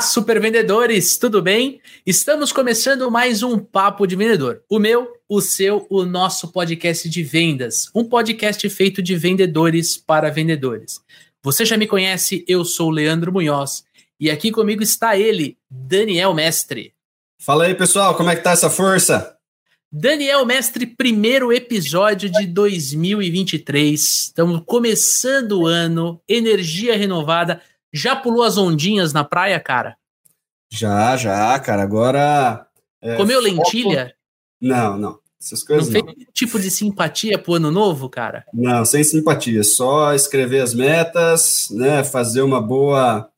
Olá, super vendedores, tudo bem? Estamos começando mais um Papo de Vendedor. O meu, o seu, o nosso podcast de vendas. Um podcast feito de vendedores para vendedores. Você já me conhece, eu sou o Leandro Munhoz e aqui comigo está ele, Daniel Mestre. Fala aí, pessoal, como é que tá essa força? Daniel Mestre, primeiro episódio de 2023. Estamos começando o ano, energia renovada. Já pulou as ondinhas na praia, cara? Já, já, cara. Agora. É, Comeu lentilha? Não, não. Essas coisas não. Não fez tipo de simpatia pro ano novo, cara? Não, sem simpatia. Só escrever as metas, né? Fazer uma boa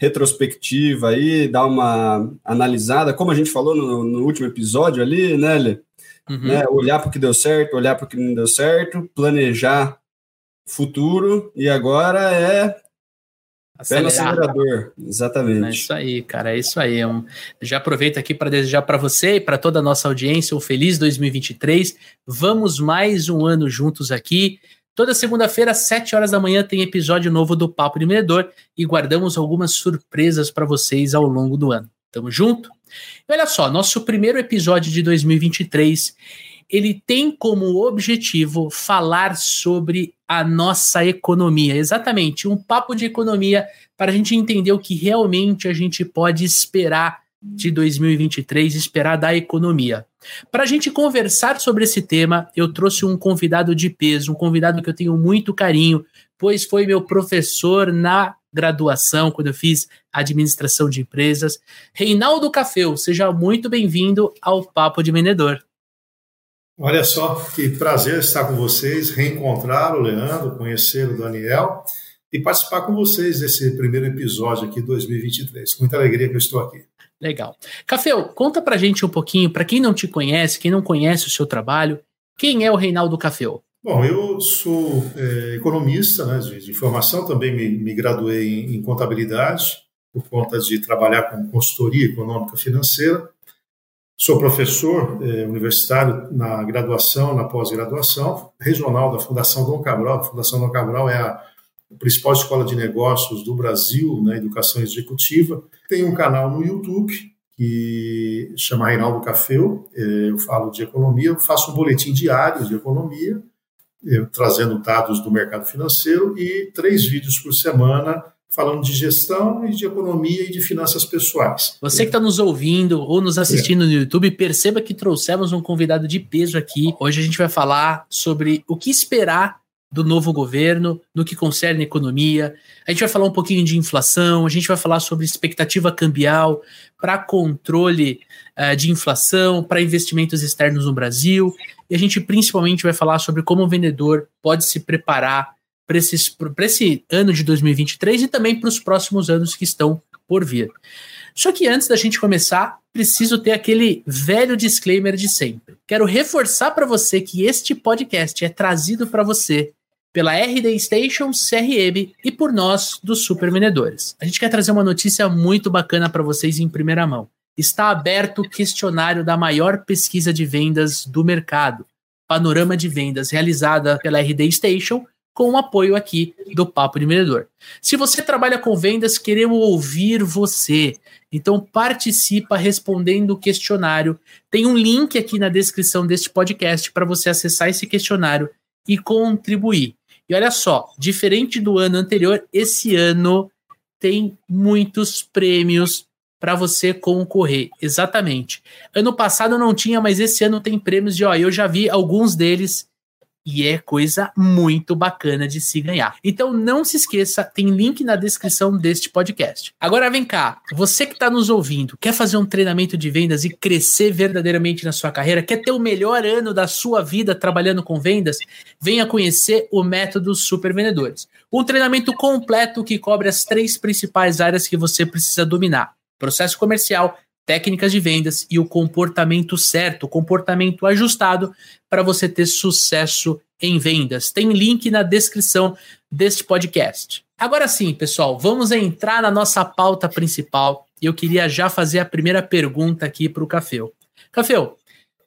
retrospectiva aí, dar uma analisada, como a gente falou no, no último episódio ali, né, Lê? Uhum. Né? Olhar para o que deu certo, olhar para o que não deu certo, planejar futuro, e agora é Pé no acelerador, exatamente. É isso aí, cara, é isso aí. Já aproveito aqui para desejar para você e para toda a nossa audiência um feliz 2023. Vamos mais um ano juntos aqui. Toda segunda-feira, às 7 horas da manhã, tem episódio novo do Papo de Vendedor e guardamos algumas surpresas para vocês ao longo do ano. Tamo junto? E olha só, nosso primeiro episódio de 2023 ele tem como objetivo falar sobre a nossa economia. Exatamente, um papo de economia para a gente entender o que realmente a gente pode esperar de 2023, esperar da economia. Para a gente conversar sobre esse tema, eu trouxe um convidado de peso, um convidado que eu tenho muito carinho, pois foi meu professor na graduação, quando eu fiz administração de empresas. Reinaldo Cafeu, seja muito bem-vindo ao Papo de Vendedor. Olha só, que prazer estar com vocês, reencontrar o Leandro, conhecer o Daniel e participar com vocês desse primeiro episódio aqui 2023. Com muita alegria que eu estou aqui. Legal. Cafeu, conta pra gente um pouquinho, para quem não te conhece, quem não conhece o seu trabalho, quem é o Reinaldo Cafeu? Bom, eu sou é, economista né, de, de, formação, também me, me graduei em, em contabilidade, por conta de trabalhar com consultoria econômica financeira. Sou professor eh, universitário na graduação, na pós-graduação, regional da Fundação Dom Cabral. A Fundação Dom Cabral é a principal escola de negócios do Brasil na educação executiva. Tenho um canal no YouTube que chama Reinaldo Cafeu. Eh, eu falo de economia, eu faço um boletim diário de economia, eh, trazendo dados do mercado financeiro e três vídeos por semana falando de gestão e de economia e de finanças pessoais. Você que está nos ouvindo ou nos assistindo é. no YouTube, perceba que trouxemos um convidado de peso aqui. Hoje a gente vai falar sobre o que esperar do novo governo no que concerne economia. A gente vai falar um pouquinho de inflação, a gente vai falar sobre expectativa cambial para controle uh, de inflação, para investimentos externos no Brasil. E a gente principalmente vai falar sobre como o vendedor pode se preparar para esse ano de 2023 e também para os próximos anos que estão por vir. Só que antes da gente começar, preciso ter aquele velho disclaimer de sempre. Quero reforçar para você que este podcast é trazido para você pela RD Station CRM e por nós dos Super Vendedores. A gente quer trazer uma notícia muito bacana para vocês em primeira mão. Está aberto o questionário da maior pesquisa de vendas do mercado, Panorama de Vendas, realizada pela RD Station com o apoio aqui do Papo de Vendedor. Se você trabalha com vendas, queremos ouvir você. Então participa respondendo o questionário. Tem um link aqui na descrição deste podcast para você acessar esse questionário e contribuir. E olha só, diferente do ano anterior, esse ano tem muitos prêmios para você concorrer. Exatamente. Ano passado não tinha, mas esse ano tem prêmios de, ó, eu já vi alguns deles e é coisa muito bacana de se ganhar. Então não se esqueça, tem link na descrição deste podcast. Agora vem cá, você que está nos ouvindo, quer fazer um treinamento de vendas e crescer verdadeiramente na sua carreira, quer ter o melhor ano da sua vida trabalhando com vendas? Venha conhecer o método Super Vendedores. Um treinamento completo que cobre as três principais áreas que você precisa dominar: processo comercial, técnicas de vendas e o comportamento certo, o comportamento ajustado para você ter sucesso em vendas. Tem link na descrição deste podcast. Agora sim, pessoal, vamos entrar na nossa pauta principal e eu queria já fazer a primeira pergunta aqui para o Cafeu. Cafeu,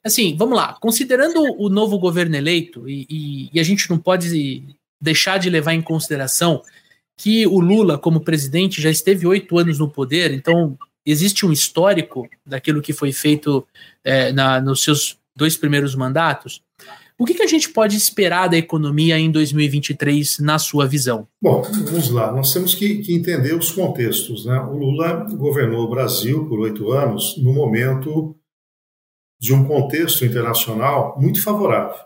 assim, vamos lá. Considerando o novo governo eleito, e, e, e a gente não pode deixar de levar em consideração que o Lula, como presidente, já esteve oito anos no poder, então existe um histórico daquilo que foi feito é, na, nos seus dois primeiros mandatos. O que, que, a gente pode esperar da economia em 2023, na sua visão? Bom, vamos lá. Nós temos que, que entender os contextos. Né? O Lula governou o Brasil por oito anos no momento de um contexto internacional muito favorável.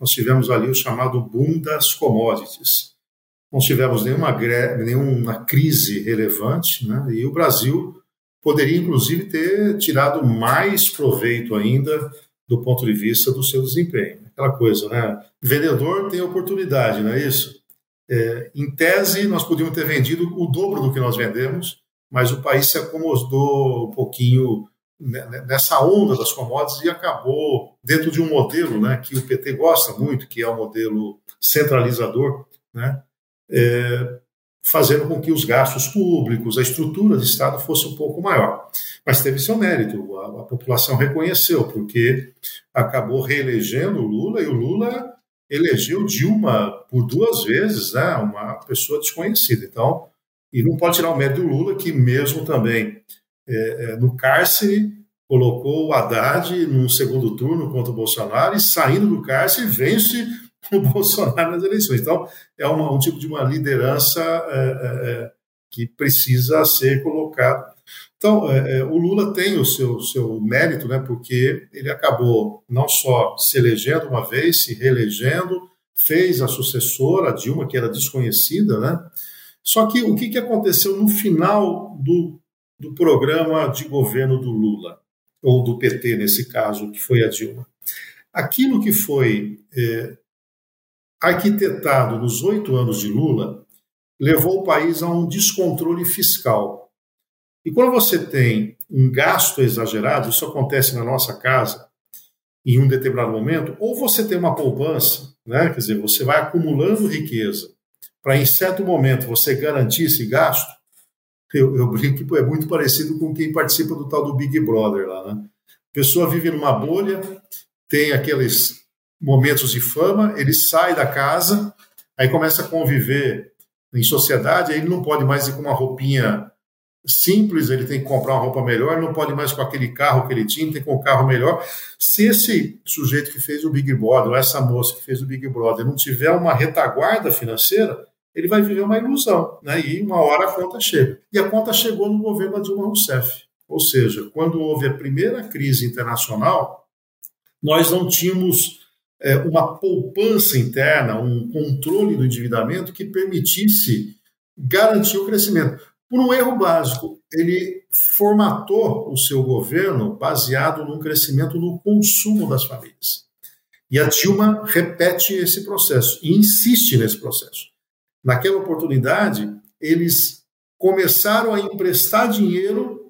Nós tivemos ali o chamado boom das commodities. Não tivemos nenhuma, nenhuma crise relevante, né? e o Brasil poderia, inclusive, ter tirado mais proveito ainda do ponto de vista do seu desempenho. Aquela coisa, né? Vendedor tem oportunidade, não é isso? É, em tese, nós podíamos ter vendido o dobro do que nós vendemos, mas o país se acomodou um pouquinho nessa onda das commodities e acabou dentro de um modelo né, que o PT gosta muito, que é o modelo centralizador, né, é, fazendo com que os gastos públicos, a estrutura do Estado fosse um pouco maior. Mas teve seu mérito, a, a população reconheceu, porque acabou reelegendo o Lula e o Lula elegeu Dilma por duas vezes, né, uma pessoa desconhecida. Então, e não pode tirar o mérito do Lula, que mesmo também é, é, no cárcere colocou o Haddad no segundo turno contra o Bolsonaro e saindo do cárcere vence o Bolsonaro nas eleições. Então, é uma, um tipo de uma liderança é, é, é que precisa ser colocado. Então, é, é, o Lula tem o seu, seu mérito, né, porque ele acabou não só se elegendo uma vez, se reelegendo, fez a sucessora, a Dilma, que era desconhecida, né? Só que o que, que aconteceu no final do, do programa de governo do Lula, ou do PT, nesse caso, que foi a Dilma? Aquilo que foi é, arquitetado nos oito anos de Lula levou o país a um descontrole fiscal. E quando você tem um gasto exagerado, isso acontece na nossa casa em um determinado momento, ou você tem uma poupança, né? quer dizer, você vai acumulando riqueza para em certo momento você garantir esse gasto, eu, eu brinco que é muito parecido com quem participa do tal do Big Brother lá, né? A pessoa vive numa bolha, tem aqueles momentos de fama, ele sai da casa, aí começa a conviver em sociedade, aí ele não pode mais ir com uma roupinha simples, ele tem que comprar uma roupa melhor, não pode mais com aquele carro que ele tinha, tem com um carro melhor. Se esse sujeito que fez o Big Brother, ou essa moça que fez o Big Brother, não tiver uma retaguarda financeira, ele vai viver uma ilusão, né? E uma hora a conta chega. E a conta chegou no governo da Dilma Rousseff. Ou seja, quando houve a primeira crise internacional, nós não tínhamos é, uma poupança interna, um controle do endividamento que permitisse garantir o crescimento. Por um erro básico, ele formatou o seu governo baseado num crescimento no consumo das famílias. E a Dilma repete esse processo e insiste nesse processo. Naquela oportunidade, eles começaram a emprestar dinheiro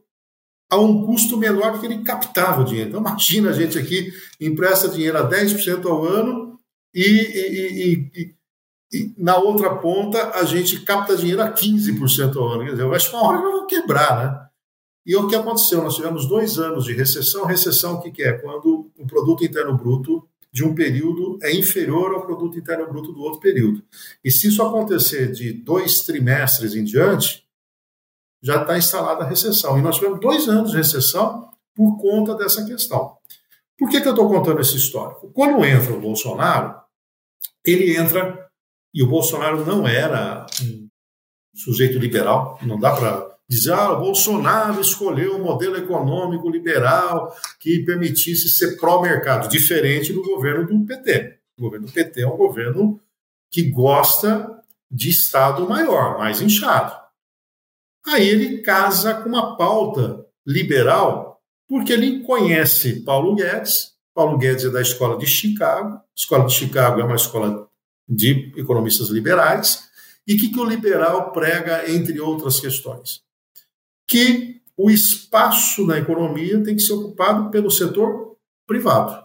a um custo menor do que ele captava o dinheiro. Então, imagina a gente aqui empresta dinheiro a 10% ao ano e, e, e, e, na outra ponta a gente capta dinheiro a 15% ao ano. Quer dizer, acho que uma hora nós vamos quebrar, né? E o que aconteceu? Nós tivemos dois anos de recessão. Recessão, o que é? Quando o produto interno bruto de um período é inferior ao produto interno bruto do outro período. E se isso acontecer de dois trimestres em diante, já está instalada a recessão. E nós tivemos dois anos de recessão por conta dessa questão. Por que, que eu estou contando esse histórico? Quando entra o Bolsonaro, ele entra, e o Bolsonaro não era um sujeito liberal, não dá para dizer, ah, o Bolsonaro escolheu um modelo econômico liberal que permitisse ser pró-mercado, diferente do governo do PT. O governo do PT é um governo que gosta de Estado maior, mais inchado. Aí ele casa com uma pauta liberal, porque ele conhece Paulo Guedes. Paulo Guedes é da escola de Chicago. A escola de Chicago é uma escola de economistas liberais. E o que, que o liberal prega, entre outras questões? Que o espaço na economia tem que ser ocupado pelo setor privado.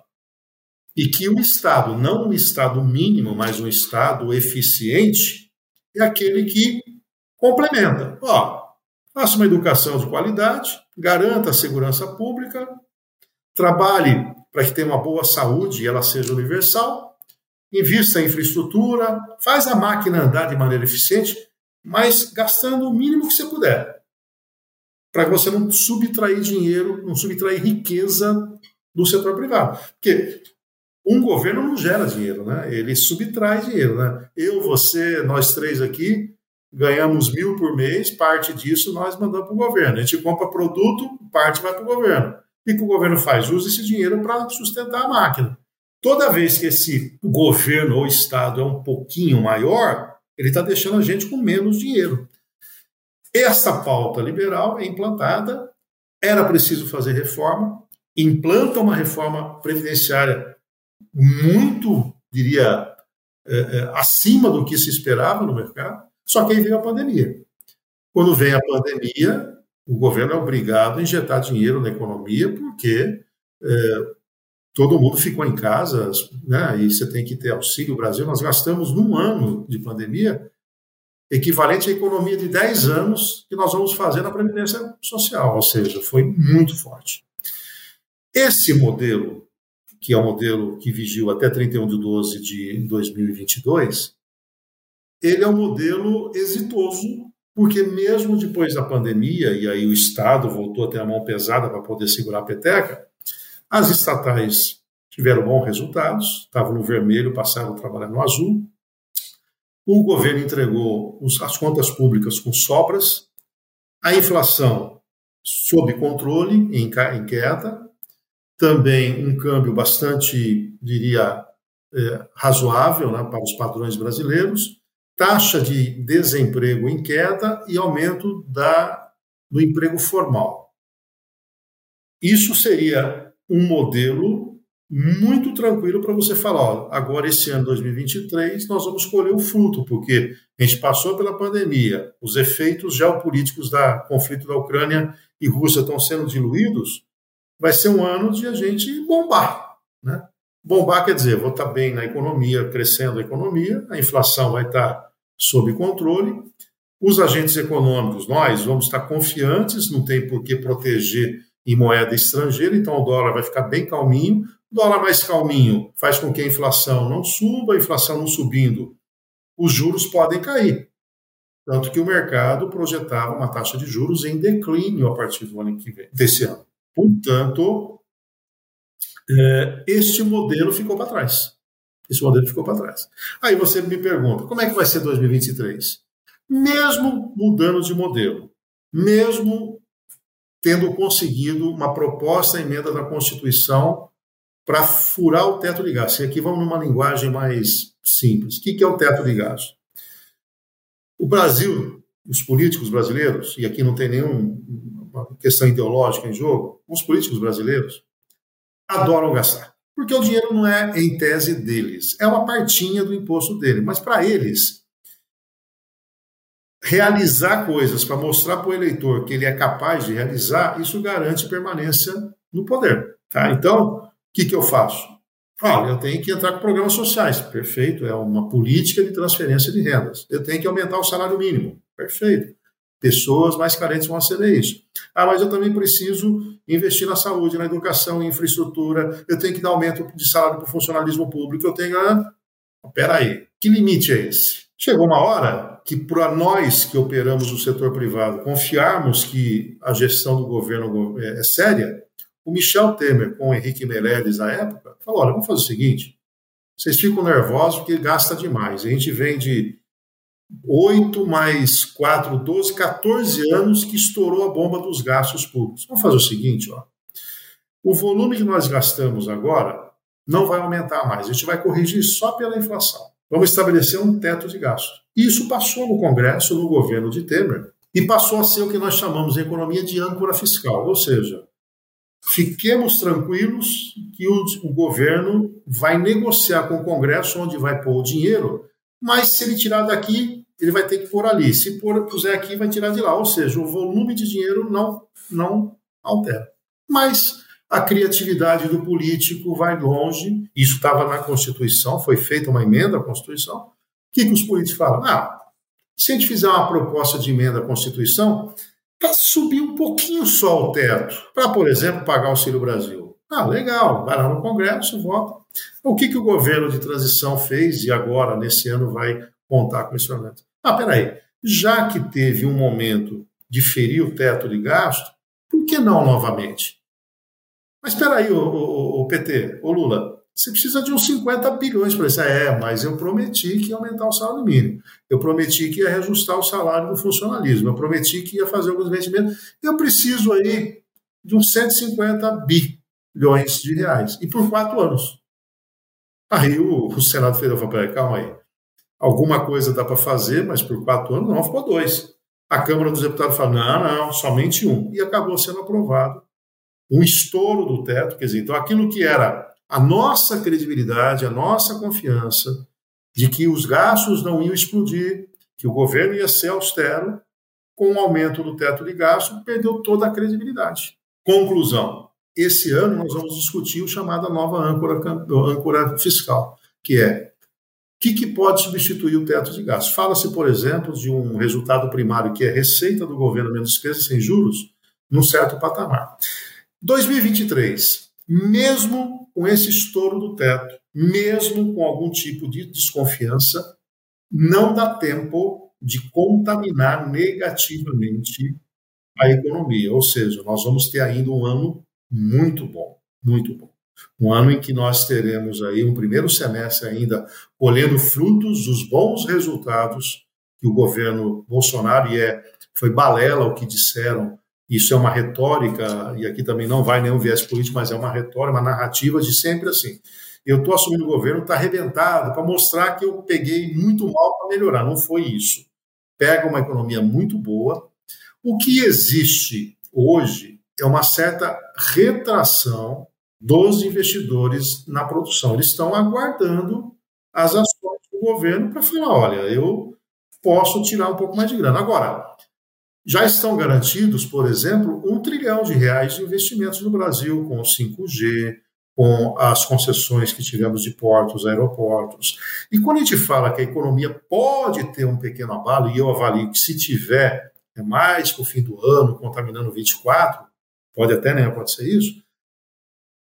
E que o Estado, não um Estado mínimo, mas um Estado eficiente, é aquele que complementa. Ó, Faça uma educação de qualidade, garanta a segurança pública, trabalhe para que tenha uma boa saúde e ela seja universal, invista em infraestrutura, faz a máquina andar de maneira eficiente, mas gastando o mínimo que você puder, para você não subtrair dinheiro, não subtrair riqueza do setor privado. Porque um governo não gera dinheiro, né? ele subtrai dinheiro. Né? Eu, você, nós três aqui, ganhamos mil por mês, parte disso nós mandamos para o governo. A gente compra produto, parte vai para o governo. E o que o governo faz? Usa esse dinheiro para sustentar a máquina. Toda vez que esse governo ou estado é um pouquinho maior, ele está deixando a gente com menos dinheiro. Essa pauta liberal é implantada, era preciso fazer reforma, implanta uma reforma previdenciária muito, diria, é, é, acima do que se esperava no mercado, só que aí veio a pandemia. Quando vem a pandemia, o governo é obrigado a injetar dinheiro na economia, porque é, todo mundo ficou em casa, né, e você tem que ter auxílio. Brasil, nós gastamos num ano de pandemia equivalente à economia de 10 anos que nós vamos fazer na Previdência Social, ou seja, foi muito forte. Esse modelo, que é o modelo que vigiu até 31 de 12 de 2022, ele é um modelo exitoso, porque mesmo depois da pandemia, e aí o Estado voltou a ter a mão pesada para poder segurar a peteca, as estatais tiveram bons resultados, estavam no vermelho, passaram a trabalhar no azul. O governo entregou as contas públicas com sobras, a inflação sob controle, em queda, também um câmbio bastante, diria, é, razoável né, para os padrões brasileiros, taxa de desemprego em queda e aumento da, do emprego formal. Isso seria um modelo muito tranquilo para você falar, ó, agora esse ano 2023 nós vamos colher o fruto, porque a gente passou pela pandemia, os efeitos geopolíticos do conflito da Ucrânia e Rússia estão sendo diluídos, vai ser um ano de a gente bombar, né? Bombar quer dizer, vou estar bem na economia, crescendo a economia, a inflação vai estar sob controle, os agentes econômicos, nós vamos estar confiantes, não tem por que proteger em moeda estrangeira, então o dólar vai ficar bem calminho. O dólar mais calminho faz com que a inflação não suba, a inflação não subindo, os juros podem cair. Tanto que o mercado projetava uma taxa de juros em declínio a partir do ano que vem, desse ano. Portanto, é, este modelo ficou para trás. Esse modelo ficou para trás. Aí você me pergunta, como é que vai ser 2023? Mesmo mudando de modelo, mesmo tendo conseguido uma proposta emenda da Constituição para furar o teto de gastos. E aqui vamos numa linguagem mais simples. O que é o teto de gastos? O Brasil, os políticos brasileiros, e aqui não tem nenhuma questão ideológica em jogo, os políticos brasileiros adoram gastar. Porque o dinheiro não é, em tese, deles. É uma partinha do imposto dele. Mas para eles, realizar coisas para mostrar para o eleitor que ele é capaz de realizar, isso garante permanência no poder. Tá? Então, o que, que eu faço? Olha, eu tenho que entrar com programas sociais. Perfeito, é uma política de transferência de rendas. Eu tenho que aumentar o salário mínimo. Perfeito. Pessoas mais carentes vão aceder a isso. Ah, mas eu também preciso investir na saúde, na educação, em infraestrutura. Eu tenho que dar aumento de salário para o funcionalismo público. Eu tenho. Ah, peraí, que limite é esse? Chegou uma hora que para nós que operamos o setor privado confiarmos que a gestão do governo é, é séria, o Michel Temer com o Henrique Meirelles na época falou: olha, vamos fazer o seguinte, vocês ficam nervosos porque gasta demais. A gente vem de 8 mais 4, 12, 14 anos que estourou a bomba dos gastos públicos. Vamos fazer o seguinte, ó. O volume que nós gastamos agora não vai aumentar mais. A gente vai corrigir só pela inflação. Vamos estabelecer um teto de gastos. Isso passou no Congresso, no governo de Temer, e passou a ser o que nós chamamos em economia de âncora fiscal, ou seja, fiquemos tranquilos que o, o, governo vai negociar com o Congresso onde vai pôr o dinheiro, mas se ele tirar daqui, ele vai ter que pôr ali. Se pôr, puser aqui, vai tirar de lá. Ou seja, o volume de dinheiro não, não altera. Mas a criatividade do político vai longe. Isso estava na Constituição, foi feita uma emenda à Constituição. O que, que os políticos falam? Ah, se a gente fizer uma proposta de emenda à Constituição, para subir um pouquinho só o teto, para, por exemplo, pagar o Auxílio Brasil. Ah, legal, vai lá no Congresso, vota. O que, que o governo de transição fez e agora, nesse ano, vai contar com esse instrumento? Ah, peraí, já que teve um momento de ferir o teto de gasto, por que não novamente? Mas espera aí, o, o, o, PT, o Lula, você precisa de uns 50 bilhões para isso. É, mas eu prometi que ia aumentar o salário mínimo. Eu prometi que ia reajustar o salário do funcionalismo. Eu prometi que ia fazer alguns investimentos. Eu preciso aí de uns 150 bilhões de reais. E por quatro anos. Aí o, o Senado Federal falou, peraí, calma aí. Alguma coisa dá para fazer, mas por quatro anos não, ficou dois. A Câmara dos Deputados falou, não, não, somente um. E acabou sendo aprovado um estouro do teto. Quer dizer, então aquilo que era a nossa credibilidade, a nossa confiança de que os gastos não iam explodir, que o governo ia ser austero, com o aumento do teto de gasto, perdeu toda a credibilidade. Conclusão: esse ano nós vamos discutir o chamado nova âncora, âncora fiscal, que é que, que, pode substituir o teto de gastos? Fala-se, por exemplo, de um resultado primário que é receita do governo menos despesa sem juros, num certo patamar. 2023, mesmo com esse estouro do teto, mesmo com algum tipo de desconfiança, não dá tempo de contaminar negativamente a economia. Ou seja, nós vamos ter ainda um ano muito bom, muito bom. Um ano em que nós teremos aí um primeiro semestre ainda colhendo frutos dos bons resultados que o governo Bolsonaro, e é, foi balela o que disseram, isso é uma retórica, e aqui também não vai nenhum viés político, mas é uma retórica, uma narrativa de sempre assim. Eu estou assumindo o governo, está arrebentado, para mostrar que eu peguei muito mal para melhorar. Não foi isso. Pega uma economia muito boa. O que existe hoje é uma certa retração dos investidores na produção. Eles estão aguardando as ações do governo para falar: olha, eu posso tirar um pouco mais de grana. Agora, já estão garantidos, por exemplo, um trilhão de reais de investimentos no Brasil com o 5G, com as concessões que tivemos de portos, aeroportos. E quando a gente fala que a economia pode ter um pequeno abalo, e eu avalio que se tiver, é mais para o fim do ano, contaminando 24, pode até, né, pode ser isso,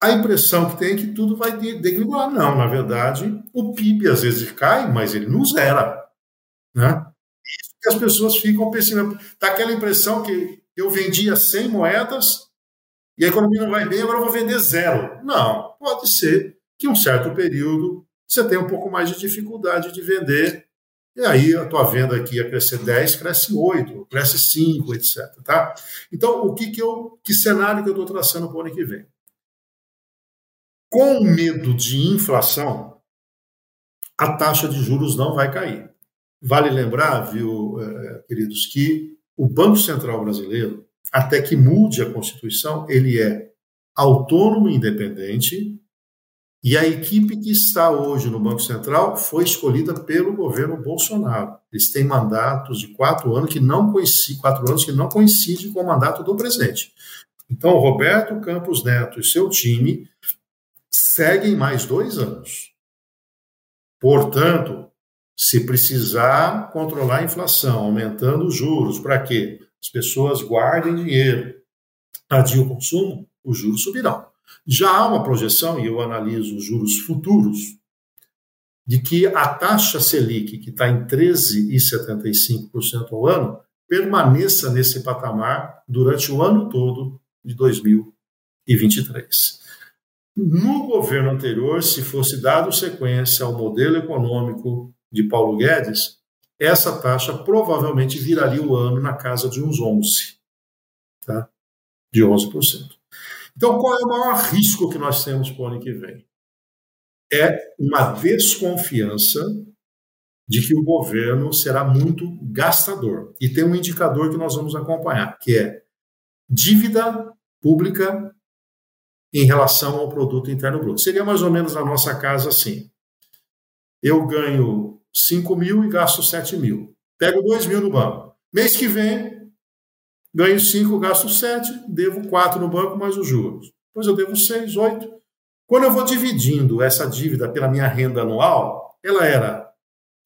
a impressão que tem é que tudo vai degringolar. Não, na verdade, o PIB às vezes cai, mas ele não zera. Né? Isso que as pessoas ficam pensando. Dá aquela impressão que eu vendia 100 moedas e a economia não vai bem, agora eu vou vender zero. Não, pode ser que um certo período você tenha um pouco mais de dificuldade de vender e aí a tua venda aqui ia crescer 10, cresce 8, cresce 5, etc. Tá? Então, o que, que eu. Que cenário que eu estou traçando para o ano que vem? Com medo de inflação, a taxa de juros não vai cair. Vale lembrar, viu, eh, queridos, que o Banco Central brasileiro, até que mude a Constituição, ele é autônomo e independente, e a equipe que está hoje no Banco Central foi escolhida pelo governo Bolsonaro. Eles têm mandatos de quatro anos que não coincidem, quatro anos que não coincidem com o mandato do presidente. Então, Roberto Campos Neto e seu time seguem mais dois anos. Portanto, se precisar controlar a inflação, aumentando os juros, para quê? As pessoas guardem dinheiro, adiem o consumo, os juros subirão. Já há uma projeção, e eu analiso os juros futuros, de que a taxa Selic, que está em 13,75% ao ano, permaneça nesse patamar durante o ano todo de 2023. No governo anterior, se fosse dado sequência ao modelo econômico de Paulo Guedes, essa taxa provavelmente viraria o ano na casa de uns 11, tá? De 11%. Então, qual é o maior risco que nós temos para o ano que vem? É uma desconfiança de que o governo será muito gastador. E tem um indicador que nós vamos acompanhar, que é dívida pública em relação ao produto interno bruto. Seria mais ou menos na nossa casa assim. Eu ganho 5 mil e gasto 7 mil. Pego 2 mil no banco. Mês que vem, ganho 5, gasto 7, devo 4 no banco mais os juros. Depois eu devo 6, 8. Quando eu vou dividindo essa dívida pela minha renda anual, ela era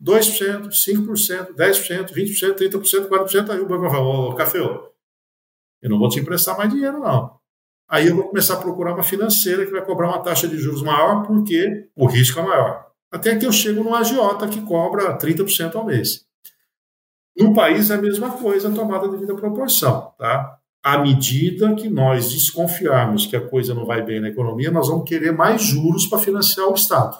2%, 5%, 10%, 20%, 30%, 40%. Aí o banco vai falar, ô, Cafeô, eu não vou te emprestar mais dinheiro, não. Aí eu vou começar a procurar uma financeira que vai cobrar uma taxa de juros maior porque o risco é maior. Até que eu chego num agiota que cobra 30% ao mês. No país é a mesma coisa, tomada devida proporção, tá? À medida que nós desconfiarmos que a coisa não vai bem na economia, nós vamos querer mais juros para financiar o Estado.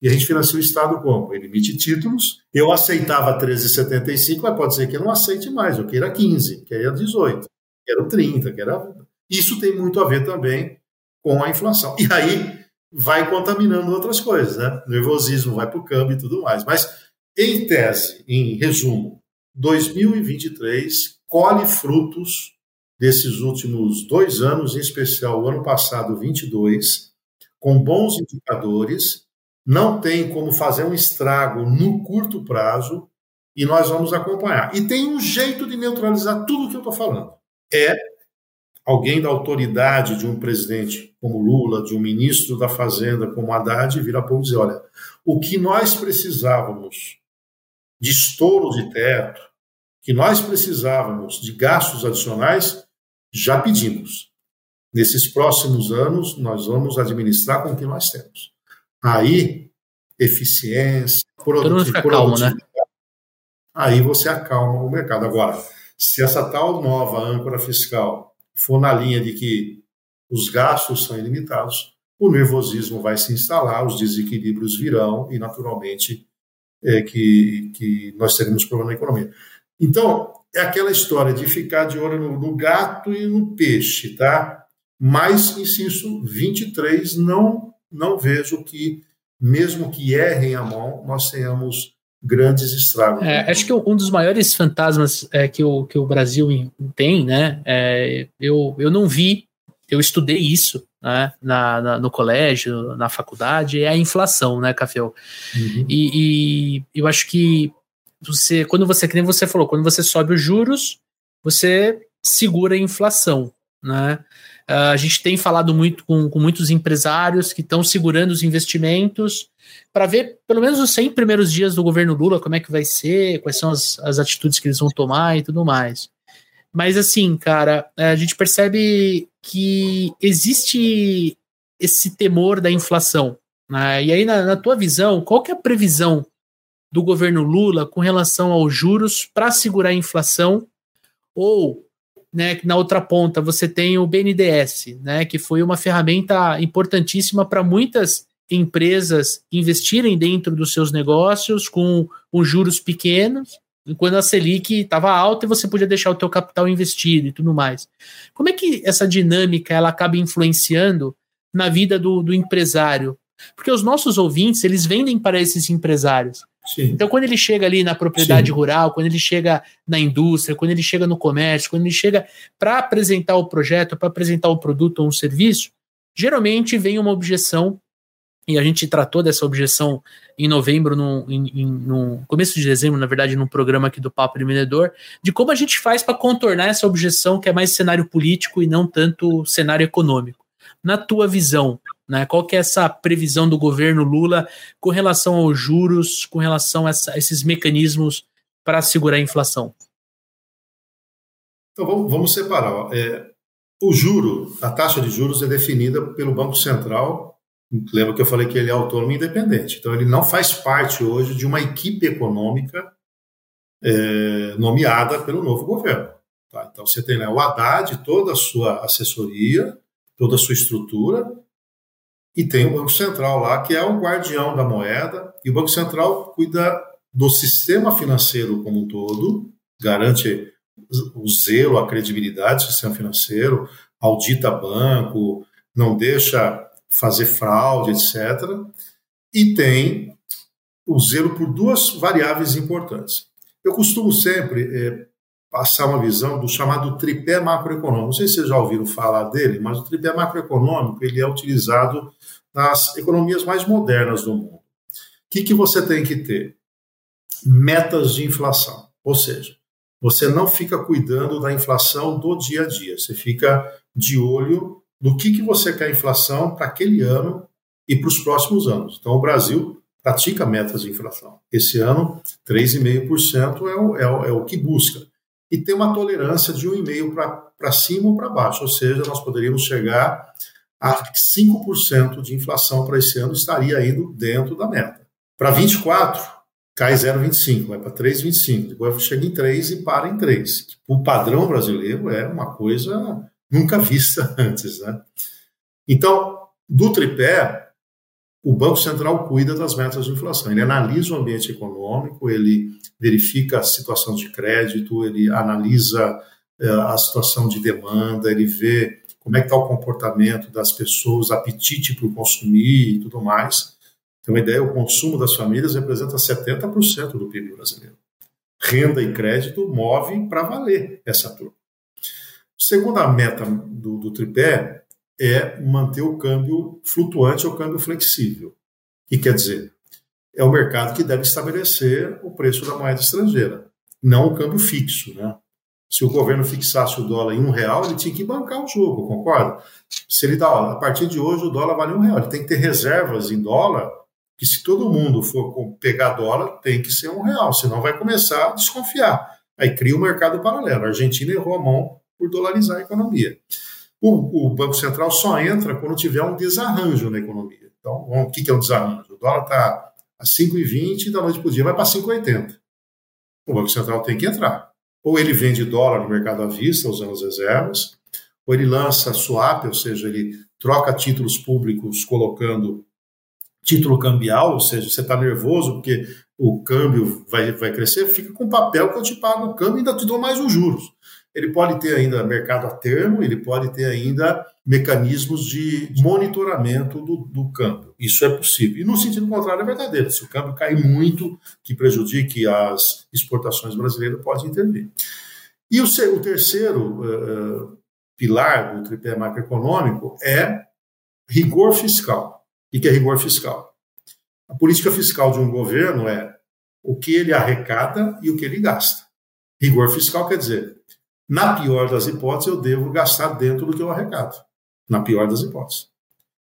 E a gente financia o Estado como? Ele emite títulos. Eu aceitava 13,75, mas pode ser que eu não aceite mais. Eu queira 15, queira 18, quero 30, queira. Isso tem muito a ver também com a inflação. E aí vai contaminando outras coisas, né? Nervosismo vai para o câmbio e tudo mais. Mas, em tese, em resumo, 2023 colhe frutos desses últimos dois anos, em especial o ano passado, 22, com bons indicadores, não tem como fazer um estrago no curto prazo e nós vamos acompanhar. E tem um jeito de neutralizar tudo o que eu estou falando. É alguém da autoridade de um presidente como Lula, de um ministro da Fazenda como Haddad, vir a pouco dizer: olha, o que nós precisávamos de estouro de teto, que nós precisávamos de gastos adicionais, já pedimos. Nesses próximos anos, nós vamos administrar com o que nós temos. Aí, eficiência, produtividade. Calmo, né? Aí você acalma o mercado. Agora, se essa tal nova âncora fiscal for na linha de que os gastos são ilimitados, o nervosismo vai se instalar, os desequilíbrios virão e, naturalmente, é, que, que nós teremos problema na economia. Então, é aquela história de ficar de olho no, no gato e no peixe, tá? Mas, insisto, 23 não, não vejo que, mesmo que errem a mão, nós tenhamos grandes estragos. É, acho que um dos maiores fantasmas é, que, o, que o Brasil tem, né? É, eu, eu não vi, eu estudei isso né, na, na, no colégio, na faculdade, é a inflação, né, Caféu? Uhum. E, e, eu acho que você, quando você, que nem você falou, quando você sobe os juros, você segura a inflação, né? Uh, a gente tem falado muito com, com muitos empresários que estão segurando os investimentos para ver pelo menos os 100 primeiros dias do governo Lula, como é que vai ser, quais são as, as atitudes que eles vão tomar e tudo mais. Mas assim, cara, é, a gente percebe que existe esse temor da inflação. Né? E aí, na, na tua visão, qual que é a previsão do governo Lula com relação aos juros para segurar a inflação? Ou, né, na outra ponta, você tem o BNDES, né, que foi uma ferramenta importantíssima para muitas empresas investirem dentro dos seus negócios com, juros pequenos, quando a Selic estava alta e você podia deixar o teu capital investido e tudo mais. Como é que essa dinâmica ela acaba influenciando na vida do, do empresário? Porque os nossos ouvintes, eles vendem para esses empresários. Sim. Então, quando ele chega ali na propriedade Sim. rural, quando ele chega na indústria, quando ele chega no comércio, quando ele chega para apresentar o projeto, para apresentar o produto ou um serviço, geralmente vem uma objeção e a gente tratou dessa objeção em novembro, no, em, em, no começo de dezembro, na verdade, num programa aqui do Papo Empreendedor, de como a gente faz para contornar essa objeção que é mais cenário político e não tanto cenário econômico. Na tua visão, né, qual que é essa previsão do governo Lula com relação aos juros, com relação a, essa, a esses mecanismos para segurar a inflação? Então vamos, vamos separar. É, o juro, a taxa de juros é definida pelo Banco Central Lembra que eu falei que ele é autônomo e independente. Então, ele não faz parte hoje de uma equipe econômica é, nomeada pelo novo governo. Tá? Então, você tem né, o Haddad, toda a sua assessoria, toda a sua estrutura, e tem o Banco Central lá, que é o guardião da moeda, e o Banco Central cuida do sistema financeiro como um todo, garante o zelo, a credibilidade do sistema financeiro, audita banco, não deixa fazer fraude, etc. E tem o zelo por duas variáveis importantes. Eu costumo sempre é, passar uma visão do chamado tripé macroeconômico. Não sei se vocês já ouviram falar dele, mas o tripé macroeconômico ele é utilizado nas economias mais modernas do mundo. O que, que você tem que ter? Metas de inflação. Ou seja, você não fica cuidando da inflação do dia a dia, você fica de olho do que, que você quer inflação para aquele ano e para os próximos anos. Então, o Brasil pratica metas de inflação. Esse ano, 3,5% é o, é, o, é o que busca. E tem uma tolerância de 1,5% para cima ou para baixo, ou seja, nós poderíamos chegar a 5% de inflação para esse ano, estaria indo dentro da meta. Para 24, cai 0,25, vai para 3,25, depois chega em 3 e para em 3. O padrão brasileiro é uma coisa nunca vista antes. Né? Então, do tripé, o Banco Central cuida das metas de inflação. Ele analisa o ambiente econômico, ele verifica a situação de crédito, ele analisa eh, a situação de demanda, ele vê como é que está o comportamento das pessoas, apetite para consumir e tudo mais. Tem uma ideia, o consumo das famílias representa 70% do PIB brasileiro. Renda e crédito move para valer essa turma. Segunda meta do, do tripé é manter o câmbio flutuante ou câmbio flexível. O que quer dizer? É o mercado que deve estabelecer o preço da moeda estrangeira, não o câmbio fixo. Né? Se o governo fixasse o dólar em um real, ele tinha que bancar o jogo, concorda? Se ele dá, ó, a partir de hoje o dólar vale um real, ele tem que ter reservas em dólar que se todo mundo for pegar dólar, tem que ser um real, senão vai começar a desconfiar. Aí cria um mercado paralelo. A Argentina errou a mão por dolarizar a economia. O, o Banco Central só entra quando tiver um desarranjo na economia. Então, o que é um desarranjo? O dólar está a 5,20 e da noite para o dia vai para 5,80. O Banco Central tem que entrar. Ou ele vende dólar no mercado à vista, usando as reservas, ou ele lança swap, ou seja, ele troca títulos públicos colocando título cambial, ou seja, você está nervoso porque o câmbio vai, vai crescer, fica com papel que eu te pago o câmbio e ainda te dou mais os juros. Ele pode ter ainda mercado a termo, ele pode ter ainda mecanismos de monitoramento do, do câmbio. Isso é possível. E no sentido contrário é verdadeiro. Se o câmbio cair muito, que prejudique as exportações brasileiras, pode intervir. E o, o terceiro uh, pilar do tripé macroeconômico é rigor fiscal. O que é rigor fiscal? A política fiscal de um governo é o que ele arrecada e o que ele gasta. Rigor fiscal quer dizer, na pior das hipóteses, eu devo gastar dentro do que eu arrecado. Na pior das hipóteses.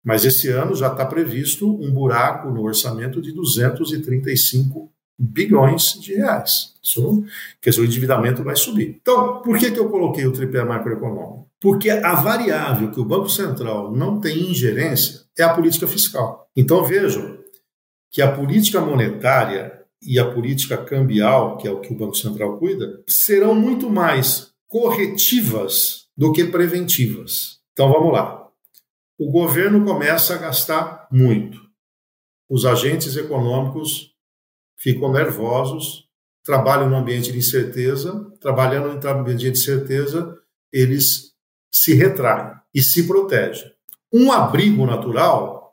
Mas esse ano já está previsto um buraco no orçamento de 235 bilhões de reais. Isso, que o endividamento vai subir. Então, por que, que eu coloquei o tripé macroeconômico? Porque a variável que o Banco Central não tem ingerência é a política fiscal. Então vejam que a política monetária e a política cambial, que é o que o Banco Central cuida, serão muito mais corretivas do que preventivas. Então vamos lá. O governo começa a gastar muito. Os agentes econômicos ficam nervosos, trabalham no ambiente de incerteza, trabalhando no ambiente de incerteza, eles se retraem e se protegem. Um abrigo natural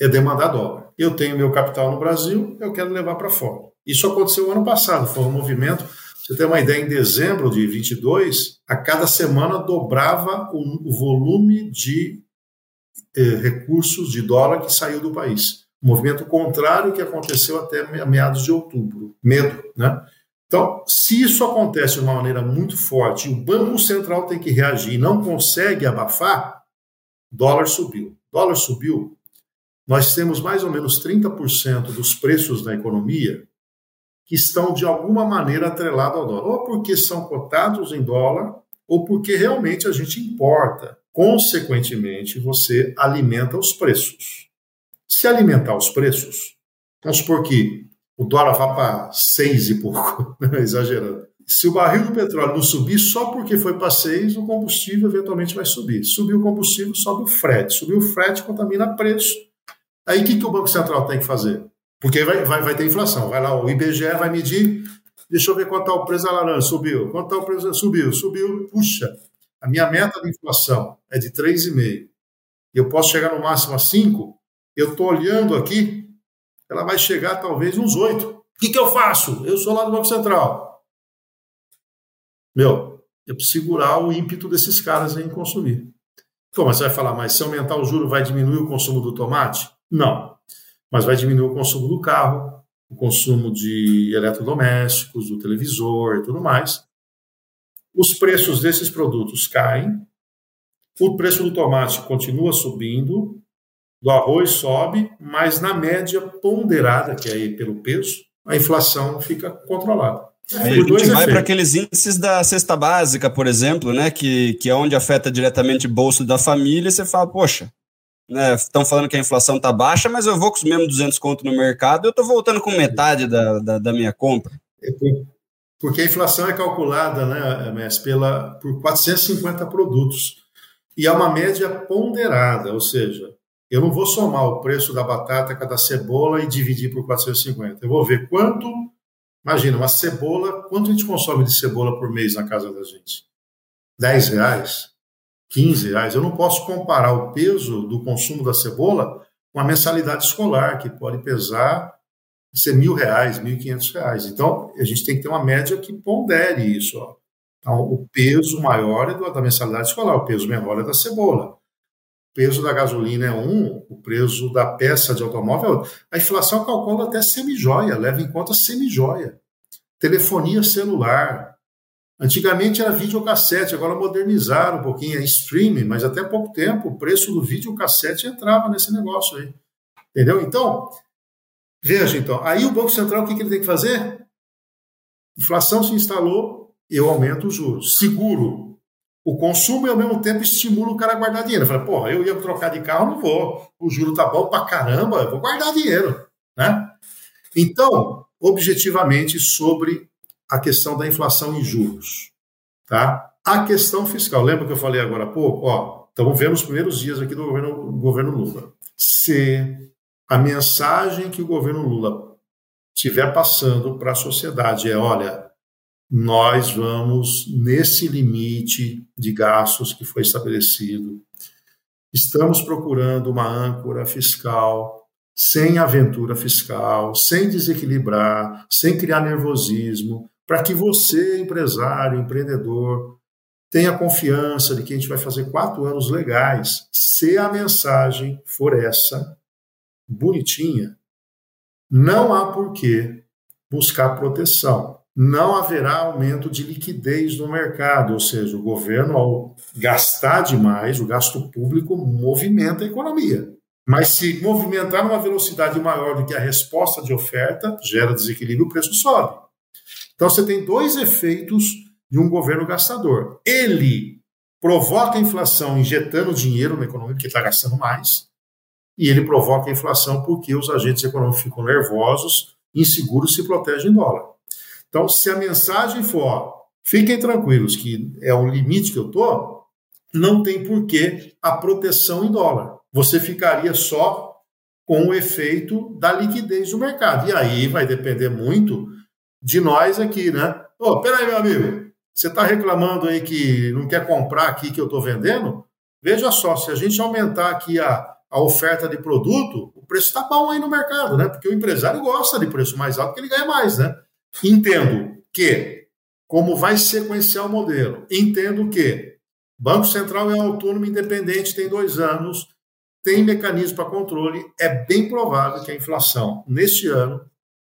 é demandar dólar. Eu tenho meu capital no Brasil, eu quero levar para fora. Isso aconteceu ano passado, foi um movimento. Você tem uma ideia, em dezembro de 22, a cada semana dobrava o, volume de eh, recursos de dólar que saiu do país. Um movimento contrário que aconteceu até meados de outubro. Medo, né? Então, se isso acontece de uma maneira muito forte e o Banco Central tem que reagir e não consegue abafar, Dólar subiu. Dólar subiu. Nós temos mais ou menos 30% dos preços da economia que estão de alguma maneira atrelados ao dólar, ou porque são cotados em dólar, ou porque realmente a gente importa. Consequentemente, você alimenta os preços. Se alimentar os preços, vamos supor que o dólar vá para seis e pouco, exagerando. Se o barril do petróleo não subir só porque foi para seis, o combustível eventualmente vai subir. Subiu o combustível, sobe o frete. Subiu o frete, contamina preço. Aí o que, que o Banco Central tem que fazer? Porque vai, vai, vai ter inflação. Vai lá, o IBGE vai medir. Deixa eu ver quanto está o preço da laranja. Subiu. Quanto está o preço? Subiu. Subiu. Puxa, a minha meta de inflação é de 3,5. Eu posso chegar no máximo a 5. Eu estou olhando aqui, ela vai chegar talvez uns 8. O que, que eu faço? Eu sou lá do Banco Central meu, eu preciso segurar o ímpeto desses caras em consumir. Como você vai falar, mas se aumentar o juro vai diminuir o consumo do tomate? Não. Mas vai diminuir o consumo do carro, o consumo de eletrodomésticos, do televisor e tudo mais. Os preços desses produtos caem, o preço do tomate continua subindo, do arroz sobe, mas na média ponderada, que é aí pelo peso, a inflação fica controlada. Aí a gente vai para aqueles índices da cesta básica, por exemplo, né? Que, que é onde afeta diretamente o bolso da família, e você fala, poxa, né? Estão falando que a inflação está baixa, mas eu vou com os mesmos 200 conto no mercado, eu estou voltando com metade da, da, da minha compra. É porque a inflação é calculada, né, Messi, pela, por 450 produtos. E é uma média ponderada, ou seja, eu não vou somar o preço da batata com a da cebola e dividir por 450. Eu vou ver quanto, imagina, uma cebola, quanto a gente consome de cebola por mês na casa da gente? 10 reais? 15 reais. Eu não posso comparar o peso do consumo da cebola com a mensalidade escolar, que pode pesar ser mil reais, mil e quinhentos reais. Então, a gente tem que ter uma média que pondere isso. Ó. Então, o peso maior é da mensalidade escolar, o peso menor é da cebola. O peso da gasolina é um, o peso da peça de automóvel é outro. A inflação calcula até semijoia, leva em conta semijoia. Telefonia celular, Antigamente era videocassete, agora modernizaram um pouquinho, é streaming, mas até pouco tempo o preço do videocassete entrava nesse negócio aí. Entendeu? Então, veja então, aí o Banco Central o que, que ele tem que fazer? Inflação se instalou, eu aumento os juros. Seguro o consumo e ao mesmo tempo estimula o cara a guardar dinheiro. Fala, porra, eu ia trocar de carro, não vou. O juro tá bom pra caramba, eu vou guardar dinheiro. Né? Então, objetivamente, sobre a questão da inflação em juros. Tá? A questão fiscal, lembra que eu falei agora há pouco? Ó, estamos vendo os primeiros dias aqui do governo, governo Lula. Se a mensagem que o governo Lula estiver passando para a sociedade é: olha, nós vamos nesse limite de gastos que foi estabelecido, estamos procurando uma âncora fiscal sem aventura fiscal, sem desequilibrar, sem criar nervosismo, para que você, empresário, empreendedor, tenha confiança de que a gente vai fazer quatro anos legais. Se a mensagem for essa, bonitinha, não há por que buscar proteção. Não haverá aumento de liquidez no mercado, ou seja, o governo, ao gastar demais, o gasto público movimenta a economia. Mas se movimentar numa velocidade maior do que a resposta de oferta, gera desequilíbrio, o preço sobe. Então você tem dois efeitos de um governo gastador. Ele provoca a inflação injetando dinheiro na economia, porque está gastando mais, e ele provoca a inflação porque os agentes econômicos ficam nervosos, inseguros, se protegem em dólar. Então, se a mensagem for, fiquem tranquilos que é o limite que eu estou, não tem porquê a proteção em dólar. Você ficaria só com o efeito da liquidez do mercado. E aí vai depender muito de nós aqui, né? Ô, oh, peraí, meu amigo, você está reclamando aí que não quer comprar aqui que eu estou vendendo? Veja só, se a gente aumentar aqui a, a oferta de produto, o preço está bom aí no mercado, né? Porque o empresário gosta de preço mais alto porque ele ganha mais, né? Entendo que, como vai sequenciar o modelo, entendo que Banco Central é autônomo independente, tem dois anos, tem mecanismo para controle, é bem provável que a inflação neste ano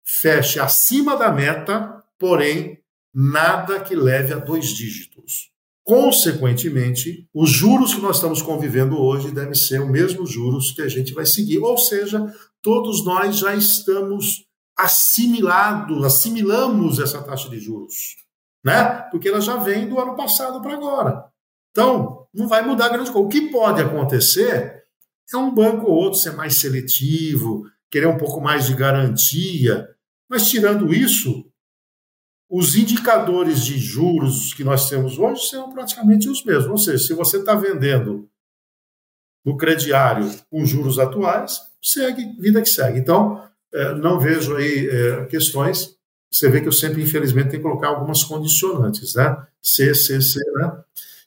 feche acima da meta, porém nada que leve a dois dígitos. Consequentemente, os juros que nós estamos convivendo hoje devem ser os mesmos juros que a gente vai seguir, ou seja, todos nós já estamos assimilados, assimilamos essa taxa de juros, né? Porque ela já vem do ano passado para agora. Então, não vai mudar grande coisa. O que pode acontecer é um banco ou outro ser mais seletivo, querer um pouco mais de garantia, mas, tirando isso, os indicadores de juros que nós temos hoje são praticamente os mesmos. Ou seja, se você está vendendo no crediário com juros atuais, segue, vida que segue. Então, é, não vejo aí é, questões. Você vê que eu sempre, infelizmente, tenho que colocar algumas condicionantes, né? C, C, C, né?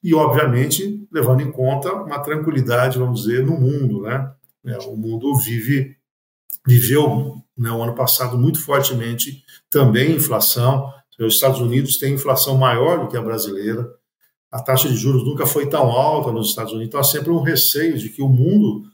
E, obviamente, levando em conta uma tranquilidade, vamos dizer, no mundo, né? É, o mundo vive, viveu né, o ano passado muito fortemente, também inflação. Os Estados Unidos têm inflação maior do que a brasileira. A taxa de juros nunca foi tão alta nos Estados Unidos, então há sempre um receio de que o mundo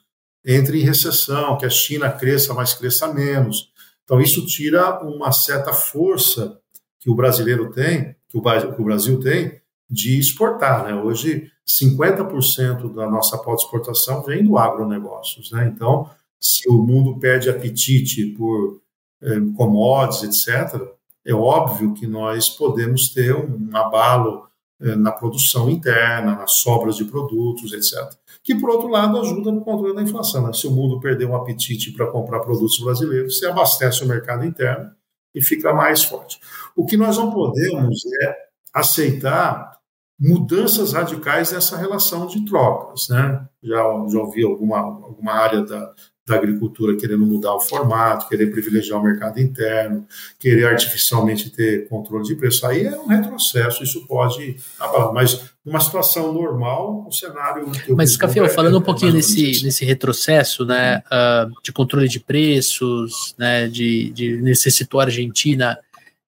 entre em recessão, que a China cresça, mas cresça menos. Então isso tira uma certa força que o brasileiro tem, que o, Brasil tem, de exportar. Né? Hoje, 50% da nossa pauta de exportação vem do agronegócios. Né? Então, se o mundo perde apetite por eh, commodities, etc., é óbvio que nós podemos ter um abalo é, na produção interna, nas sobras de produtos, etc. Que, por outro lado, ajuda no controle da inflação. Né? Se o mundo perder um apetite para comprar produtos brasileiros, você abastece o mercado interno e fica mais forte. O que nós não podemos é aceitar mudanças radicais nessa relação de trocas. Né? Já, já ouvi alguma, alguma área da, da agricultura querendo mudar o formato, querer privilegiar o mercado interno, querer artificialmente ter controle de preço. Aí é um retrocesso, isso pode abalar. Mas numa situação normal, o cenário. Mas, Café, falando um pouquinho nesse, nesse retrocesso né, uh, de controle de preços, né, de, de necessitou a Argentina,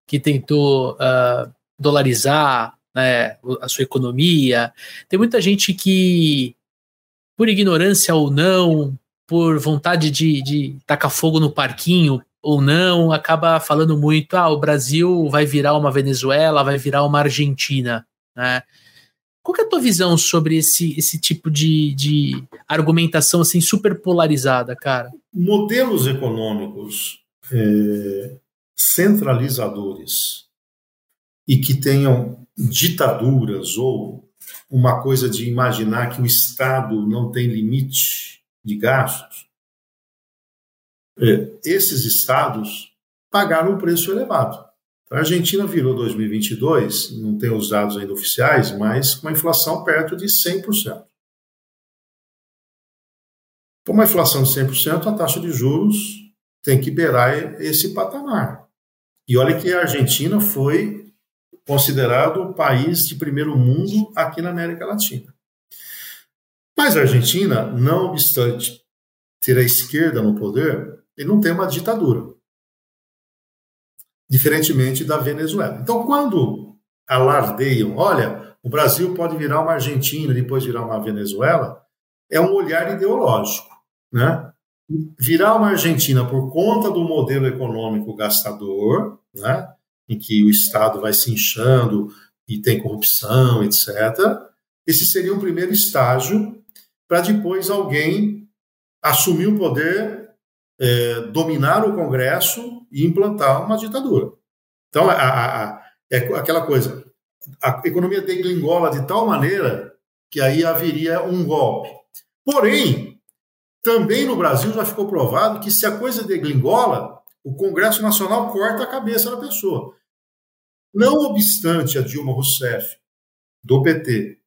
que tentou uh, dolarizar né, a sua economia. Tem muita gente que, por ignorância ou não, por vontade de, de tacar fogo no parquinho ou não, acaba falando muito, ah, o Brasil vai virar uma Venezuela, vai virar uma Argentina, né? Qual é a tua visão sobre esse, esse tipo de, de argumentação assim super polarizada, cara? Modelos econômicos é, centralizadores e que tenham ditaduras ou uma coisa de imaginar que o Estado não tem limite de gastos, é, esses estados pagaram um preço elevado. A Argentina virou 2022, não tem os dados ainda oficiais, mas com uma inflação perto de 100%. Com uma inflação de 100%, a taxa de juros tem que beirar esse patamar. E olha que a Argentina foi considerado o país de primeiro mundo aqui na América Latina. Mas a Argentina, não obstante ter a esquerda no poder, ele não tem uma ditadura. Diferentemente da Venezuela. Então, quando alardeiam, olha, o Brasil pode virar uma Argentina, depois virar uma Venezuela, é um olhar ideológico. Né? Virar uma Argentina por conta do modelo econômico gastador, né? em que o Estado vai se inchando e tem corrupção, etc. Esse seria um primeiro estágio para depois alguém assumir o poder, é, dominar o Congresso e implantar uma ditadura. Então, a, a, a, é aquela coisa, a economia degringola de tal maneira que aí haveria um golpe. Porém, também no Brasil já ficou provado que se a coisa degringola, o Congresso Nacional corta a cabeça da pessoa. Não obstante a Dilma Rousseff, do PT,